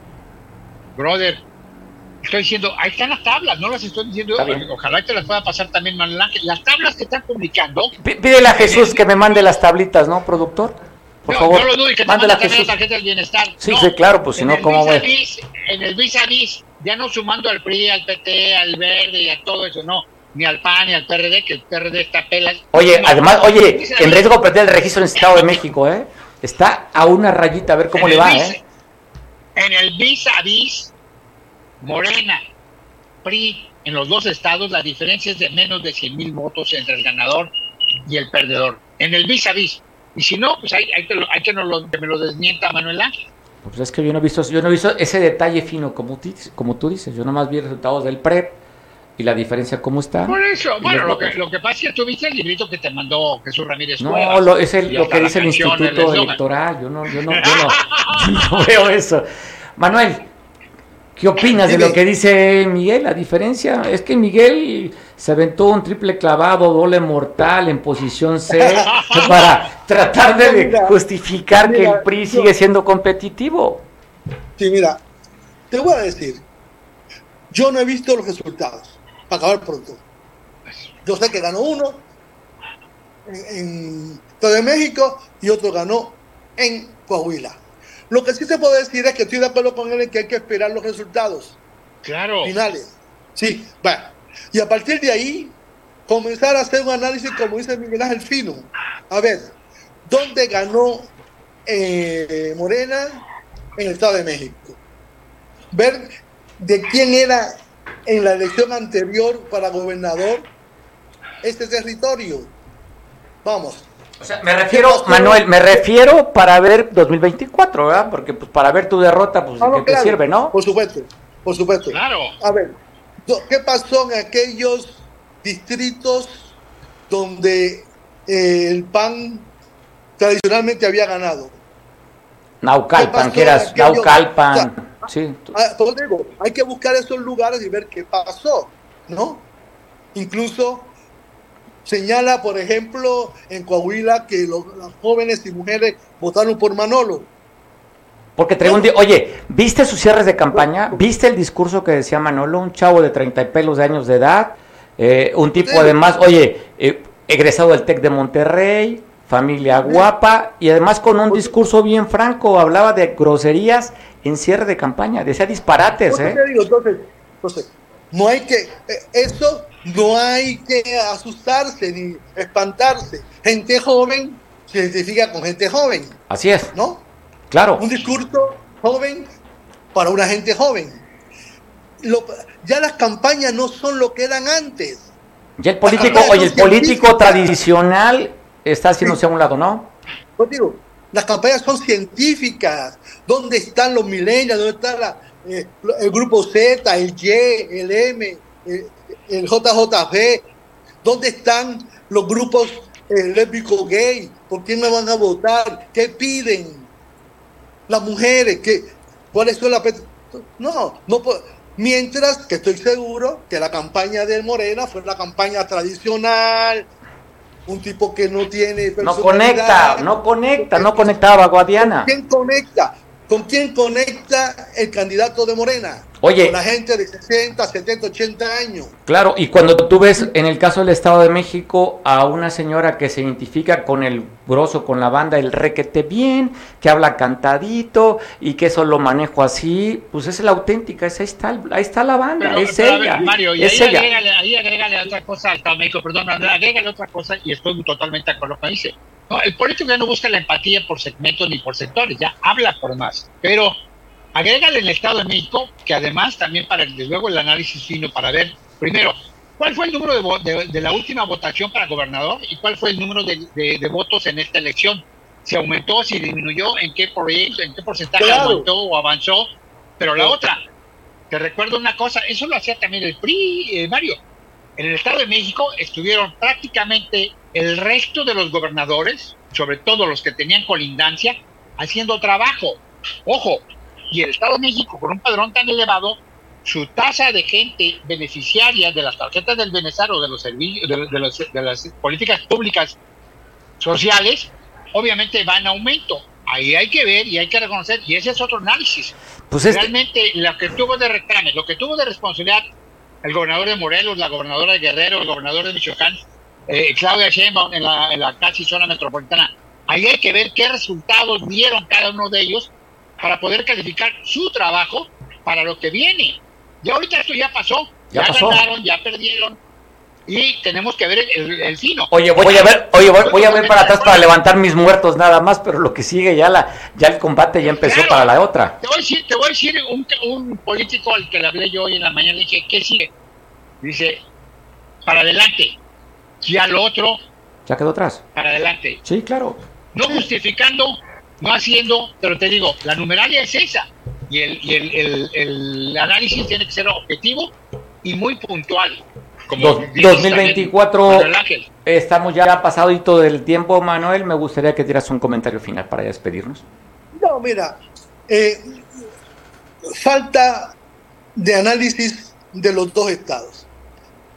Speaker 7: Brother, estoy diciendo, ahí están las tablas, no las estoy diciendo, ojalá te las pueda pasar también Manuel Ángel. Las tablas que están publicando,
Speaker 2: Pídele a Jesús que me mande las tablitas, ¿no, productor? Por
Speaker 7: no,
Speaker 2: favor,
Speaker 7: no lo dudo, y que te también la
Speaker 2: Jesús.
Speaker 7: tarjeta del bienestar.
Speaker 2: Sí,
Speaker 7: No,
Speaker 2: sí, claro, pues si no, ¿cómo voy?
Speaker 7: vis- En el vis a vis, ya no sumando al PRI, al PT, al Verde y a todo eso, no. ni al PAN ni al PRD, que el PRD está pelas.
Speaker 2: Oye,
Speaker 7: No,
Speaker 2: además, oye, en riesgo de perder el registro en el Estado de México, ¿eh? Está a una rayita, a ver cómo le va, ¿eh?
Speaker 7: En el vis a vis, Morena, PRI, en los dos estados, la diferencia es de menos de 100 mil votos entre el ganador y el perdedor. En el vis a vis. Y si no, pues hay, hay que, lo- hay que, nos lo- que me lo desmienta Manuel Ángel.
Speaker 2: Pues es que yo no he visto, yo no he visto ese detalle fino como, tú dices- como tú dices. Yo nomás vi resultados del PREP y la diferencia cómo está.
Speaker 7: Por eso, bueno, lo que, lo que pasa es que tú viste el librito que te mandó Jesús Ramírez
Speaker 2: No,
Speaker 7: Cuevas,
Speaker 2: lo, es el- lo que dice el Instituto. Electoral. Yo no, yo no, yo no, yo no veo eso. Manuel, ¿qué opinas de lo que dice Miguel? La diferencia es que Miguel se aventó un triple clavado, doble mortal en posición C para tratar de
Speaker 9: Mira,
Speaker 2: justificar que el PRI sigue siendo competitivo.
Speaker 9: Sí, mira, te voy a decir, yo no he visto los resultados, para acabar pronto. Yo sé que ganó uno en, en de México y otro ganó en Coahuila. Lo que sí te puedo decir es que estoy de acuerdo con él en que hay que esperar los resultados
Speaker 7: Claro.
Speaker 9: finales. Sí, bueno. Y a partir de ahí, comenzar a hacer un análisis, como dice Miguel Ángel Fino. A ver, ¿dónde ganó eh, Morena en el Estado de México? Ver de quién era en la elección anterior para gobernador este territorio. Vamos.
Speaker 2: O sea, me refiero, Manuel, me refiero para ver 2024, ¿verdad? Porque pues para ver tu derrota, pues
Speaker 9: Ah, no,
Speaker 2: ¿qué te sirve, no?
Speaker 9: Por supuesto, por supuesto.
Speaker 7: Claro.
Speaker 9: A ver, ¿qué pasó en aquellos distritos donde eh, el PAN tradicionalmente había ganado? ¿Qué
Speaker 2: Naucalpan, que eras
Speaker 9: aquellos-
Speaker 2: Naucalpan. Sí, tú-
Speaker 9: Ah, por eso digo, hay que buscar esos lugares y ver qué pasó, ¿no? Incluso señala, por ejemplo, en Coahuila que los, las jóvenes y mujeres votaron por Manolo.
Speaker 2: Porque traigo un día, oye, ¿viste sus cierres de campaña? ¿Viste el discurso que decía Manolo? Un chavo de 30 y pelos de años de edad, eh, un tipo además, oye, eh, egresado del TEC de Monterrey, familia guapa, y además con un discurso bien franco, hablaba de groserías en cierre de campaña, decía disparates, ¿eh?
Speaker 9: entonces, no hay que, eh, eso no hay que asustarse ni espantarse. Gente joven se identifica con gente joven,
Speaker 2: Así es,
Speaker 9: ¿no?
Speaker 2: claro.
Speaker 9: Un discurso joven para una gente joven. Lo- ya las campañas no son lo que eran antes.
Speaker 2: Ya el político, oye, el político tradicional está haciéndose a un lado, ¿no?
Speaker 9: Pues digo, las campañas son científicas. ¿Dónde están los millennials? ¿Dónde está la, eh, el grupo Z, el Y, el M, eh, el JJB? ¿Dónde están los grupos eh, lésbicos gay? ¿Por quién me van a votar? ¿Qué piden? Las mujeres, ¿qué, ¿cuáles son las... pet- No, no Mientras que estoy seguro que la campaña de Morena fue la campaña tradicional, un tipo que no tiene
Speaker 2: No conecta, no conecta, no conectaba Guadiana.
Speaker 9: ¿Con quién conecta? ¿Con quién conecta el candidato de Morena?
Speaker 2: Oye.
Speaker 9: Con la gente de 60, 70, 80 años.
Speaker 2: Claro, y cuando tú ves en el caso del Estado de México a una señora que se identifica con el grosso, con la banda, el requete bien, que habla cantadito y que eso lo manejo así, pues esa es la auténtica, esa ahí está, el- ahí está la banda,
Speaker 7: Pero,
Speaker 2: es
Speaker 7: pero,
Speaker 2: ella,
Speaker 7: ver, Mario, y
Speaker 2: es
Speaker 7: ahí
Speaker 2: ella.
Speaker 7: agrégale, ahí agrégale otra cosa al Estado de México, perdón, agrégale otra cosa y estoy totalmente de acuerdo con lo que dice. No, el político ya no busca la empatía por segmentos ni por sectores, ya habla por más. Pero agrégale en el Estado de México, que además también para desde luego el análisis fino para ver, primero, cuál fue el número de, de- de la última votación para gobernador y cuál fue el número de, de- de votos en esta elección. Si aumentó, si disminuyó, en qué proyecto, en qué porcentaje
Speaker 9: Claro.
Speaker 7: aumentó o avanzó. Pero la otra, te recuerdo una cosa, eso lo hacía también el PRI, eh, Mario. En el Estado de México estuvieron prácticamente el resto de los gobernadores, sobre todo los que tenían colindancia, haciendo trabajo. Ojo, y el Estado de México, con un padrón tan elevado, su tasa de gente beneficiaria de las tarjetas del bienestar o de los servicios, de, de los- de las políticas públicas sociales, obviamente va en aumento. Ahí hay que ver y hay que reconocer, y ese es otro análisis.
Speaker 2: Pues este-
Speaker 7: Realmente lo que tuvo de reclame, lo que tuvo de responsabilidad el gobernador de Morelos, la gobernadora de Guerrero, el gobernador de Michoacán, eh, Claudia Sheinbaum en la, en la casi zona metropolitana. Ahí hay que ver qué resultados dieron cada uno de ellos para poder calificar su trabajo para lo que viene. Ya ahorita esto ya pasó,
Speaker 2: Ya
Speaker 7: ya,
Speaker 2: pasó.
Speaker 7: ganaron, ya perdieron. y tenemos que ver el, el fino.
Speaker 2: Oye, voy a ver, oye, voy, voy a ver para atrás para levantar mis muertos nada más, pero lo que sigue ya la, ya el combate ya empezó
Speaker 7: Claro.
Speaker 2: para la otra.
Speaker 7: Te voy a decir, te voy a decir un, un político al que le hablé yo hoy en la mañana, le dije, ¿qué sigue? Dice, para adelante. Y al otro,
Speaker 2: Ya quedó atrás.
Speaker 7: para adelante.
Speaker 2: Sí, claro.
Speaker 7: No justificando, no haciendo, pero te digo, la numeralia es esa. Y el, y el, el- el análisis tiene que ser objetivo y muy puntual. Como
Speaker 2: Dos-
Speaker 7: dices
Speaker 2: 2024
Speaker 7: también, Manuel Ángel.
Speaker 2: estamos ya pasadito del tiempo, Manuel. Me gustaría que dieras un comentario final para despedirnos.
Speaker 9: No, mira, eh, falta de análisis de los dos estados.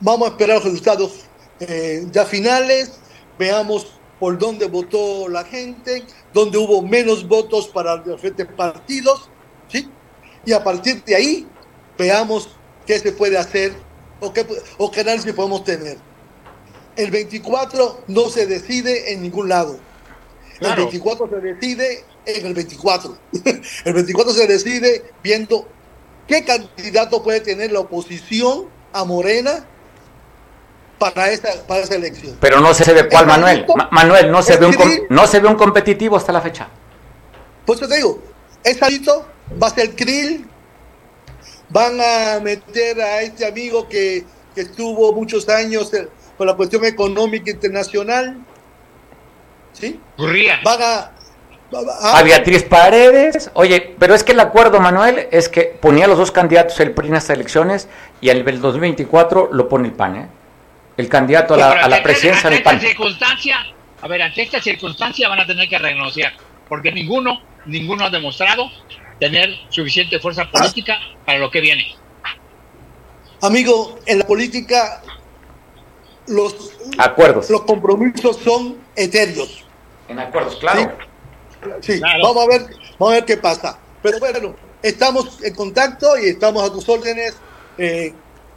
Speaker 9: Vamos a esperar los resultados eh, ya finales, veamos por dónde votó la gente, dónde hubo menos votos para diferentes partidos, ¿sí? Y a partir de ahí, veamos qué se puede hacer o qué, o qué análisis podemos tener. El 24 no se decide en ningún lado.
Speaker 7: Claro.
Speaker 9: El 24 se decide en el 24. el 24 se decide viendo qué candidato puede tener la oposición a Morena para esa, para esa elección.
Speaker 2: Pero no se ve cuál,
Speaker 9: El
Speaker 2: Manuel. Ma- Manuel, no se, ve un no se ve un competitivo hasta la fecha.
Speaker 9: Por eso te digo, es salito, va a ser Krill, van a meter a este amigo que, que estuvo muchos años eh, con la cuestión económica internacional, ¿sí?
Speaker 7: Gurría.
Speaker 9: Van a... a-
Speaker 2: A Beatriz Paredes. Oye, pero es que el acuerdo, Manuel, es que ponía a los dos candidatos el PRI en estas elecciones y nivel 2024 lo pone el PAN, ¿eh? El candidato a la, a la presidencia
Speaker 7: ante
Speaker 2: del PAN.
Speaker 7: esta circunstancia, a ver, ante esta circunstancia van a tener que renunciar, porque ninguno, ninguno ha demostrado tener suficiente fuerza política para lo que viene.
Speaker 9: Amigo, en la política los,
Speaker 2: Acuerdos.
Speaker 9: los compromisos son etéreos.
Speaker 2: En acuerdos, claro.
Speaker 9: Sí,
Speaker 7: Claro.
Speaker 9: vamos a ver, vamos a ver qué pasa. Pero bueno, estamos en contacto y estamos a tus órdenes eh,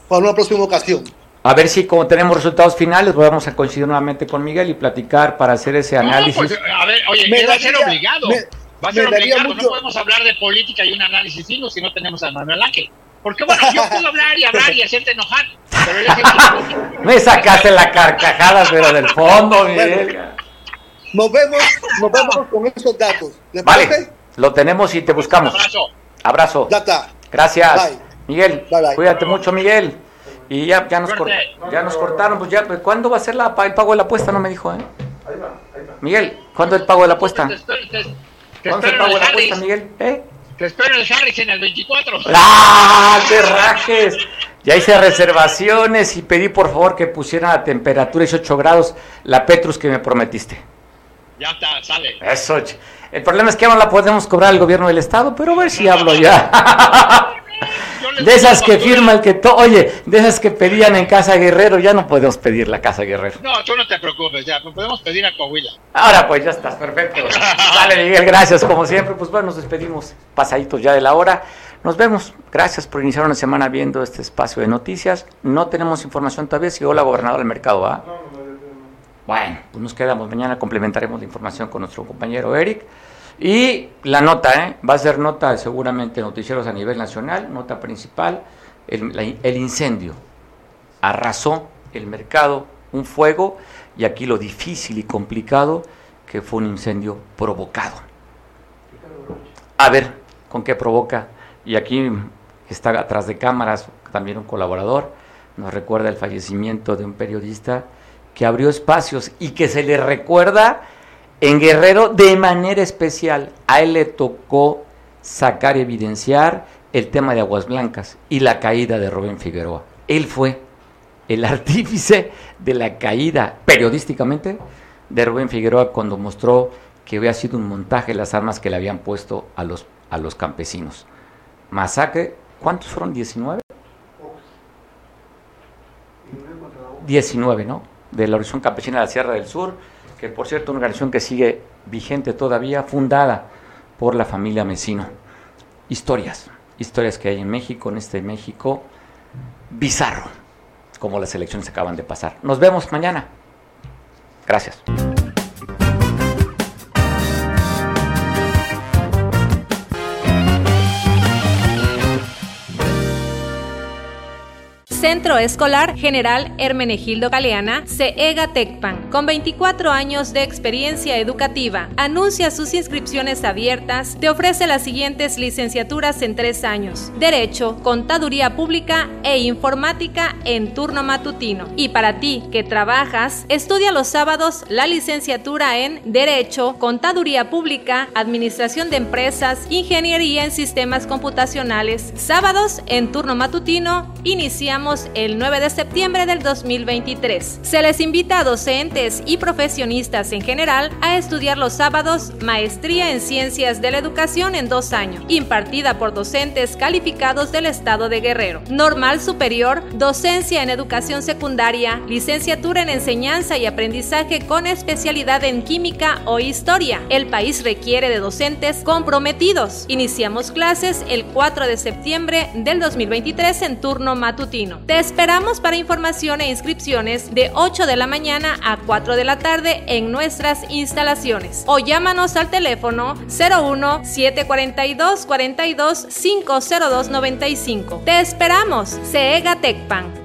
Speaker 9: para una próxima ocasión.
Speaker 2: A ver si como tenemos resultados finales, vamos a coincidir nuevamente con Miguel y platicar para hacer ese análisis.
Speaker 7: No, pues, a ver, oye,
Speaker 9: Me
Speaker 7: ¿qué va a ser obligado?
Speaker 9: me-
Speaker 7: va a ser obligado.
Speaker 9: mucho-
Speaker 7: No podemos hablar de política y un análisis fino si no tenemos a Manuel Ángel. Porque bueno, yo puedo hablar y hablar y hacerte enojar, pero él
Speaker 2: Me sacaste la carcajada, pero del fondo, Miguel.
Speaker 9: Nos vemos, nos vemos con esos datos. ¿Les
Speaker 2: Vale,
Speaker 9: parece?
Speaker 2: lo tenemos y te buscamos.
Speaker 7: abrazo.
Speaker 2: Abrazo.
Speaker 9: Ya está.
Speaker 2: Gracias.
Speaker 9: Bye.
Speaker 2: Miguel,
Speaker 9: Bye, bye.
Speaker 2: cuídate mucho, Miguel. Y ya, ya, nos, ya nos cortaron, pues ya, pues, ¿cuándo va a ser la, pa- el pago de la apuesta? No me dijo, ¿eh? Miguel, ¿cuándo el pago de la apuesta?
Speaker 7: Te, espero- te- te
Speaker 2: ¿Cuándo es el pago de la apuesta. Miguel? ¿Eh?
Speaker 7: Te espero en el Harris en el 24.
Speaker 2: ¡Ah! ¡Te rajes! Ya hice reservaciones y pedí por favor que pusieran a temperatura 18 grados la Petrus que me prometiste.
Speaker 7: Ya está, sale.
Speaker 2: Eso. El problema es que no la podemos cobrar al gobierno del estado, pero a ver si hablo ya. De esas que firma el que to Oye, de esas que pedían en Casa Guerrero, ya no podemos pedir la Casa Guerrero.
Speaker 7: No, tú no te preocupes, ya, pues podemos pedir a Coahuila.
Speaker 2: Ahora pues ya estás, perfecto. Dale, Miguel, gracias como siempre. Pues bueno, nos despedimos pasaditos ya de la hora. Nos vemos. Gracias por iniciar una semana viendo este espacio de noticias. No tenemos información todavía si la gobernadora del mercado, ¿va? Bueno, pues nos quedamos. Mañana complementaremos la información con nuestro compañero Eric. Y la nota, ¿eh? Va a ser nota seguramente noticieros a nivel nacional, nota principal, el, la- el incendio. Arrasó el mercado, un fuego, y aquí lo difícil y complicado que fue un incendio provocado. A ver, ¿con qué provoca? Y aquí está atrás de cámaras también un colaborador, nos recuerda el fallecimiento de un periodista que abrió espacios y que se le recuerda en Guerrero de manera especial. A él le tocó sacar, evidenciar el tema de Aguas Blancas y la caída de Rubén Figueroa. Él fue el artífice de la caída periodísticamente de Rubén Figueroa cuando mostró que había sido un montaje las armas que le habían puesto a los, a los campesinos. Masacre, ¿cuántos fueron? ¿19? 19, ¿no? De la Organización Campesina de la Sierra del Sur, por cierto una organización que sigue vigente todavía, fundada por la familia Mesino. Historias, historias que hay en México, en este México bizarro, como las elecciones acaban de pasar. Nos vemos mañana. Gracias.
Speaker 1: Centro Escolar General Hermenegildo Galeana, CEGA Tecpan, con 24 años de experiencia educativa. Anuncia sus inscripciones abiertas. Te ofrece las siguientes licenciaturas en tres años: Derecho, Contaduría Pública e Informática en turno matutino. Y para ti que trabajas, estudia los sábados la licenciatura en Derecho, Contaduría Pública, Administración de Empresas, Ingeniería en Sistemas Computacionales. Sábados en turno matutino, iniciamos el 9 de septiembre del 2023. Se les invita a docentes y profesionistas en general a estudiar los sábados Maestría en Ciencias de la Educación en dos años, impartida por docentes calificados del Estado de Guerrero. Normal Superior, Docencia en Educación Secundaria, Licenciatura en Enseñanza y Aprendizaje con especialidad en Química o Historia. El país requiere de docentes comprometidos. Iniciamos clases el 4 de septiembre del 2023 en turno matutino. Te esperamos para información e inscripciones de 8 de la mañana a 4 de la tarde en nuestras instalaciones o llámanos al teléfono 01 742 42 502 95. Te esperamos, CEGA Tecpan.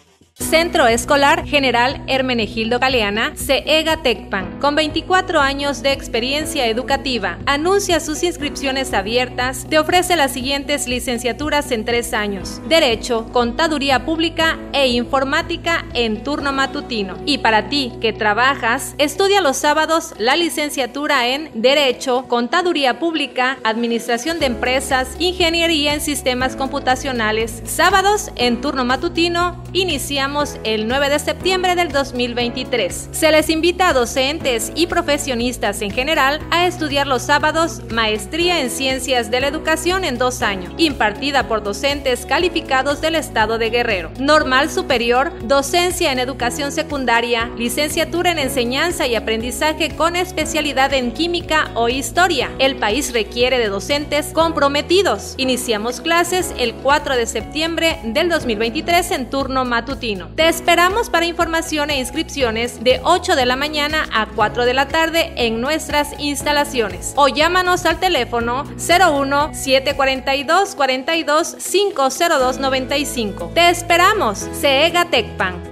Speaker 1: Centro Escolar General Hermenegildo Galeana, CEGA Tecpan, con 24 años de experiencia educativa. Anuncia sus inscripciones abiertas. Te ofrece las siguientes licenciaturas en tres años: Derecho, Contaduría Pública e Informática en turno matutino. Y para ti que trabajas, estudia los sábados la licenciatura en Derecho, Contaduría Pública, Administración de Empresas, Ingeniería en Sistemas Computacionales. Sábados en turno matutino, iniciamos el 9 de septiembre del 2023. Se les invita a docentes y profesionistas en general a estudiar los sábados Maestría en Ciencias de la Educación en dos años, impartida por docentes calificados del Estado de Guerrero. Normal Superior, Docencia en Educación Secundaria, Licenciatura en Enseñanza y Aprendizaje con especialidad en Química o Historia. El país requiere de docentes comprometidos. Iniciamos clases el 4 de septiembre del 2023 en turno matutino. Te esperamos para información e inscripciones de 8 de la mañana a 4 de la tarde en nuestras instalaciones o llámanos al teléfono 01 742 42 502 95. Te esperamos, CEGA Tecpan.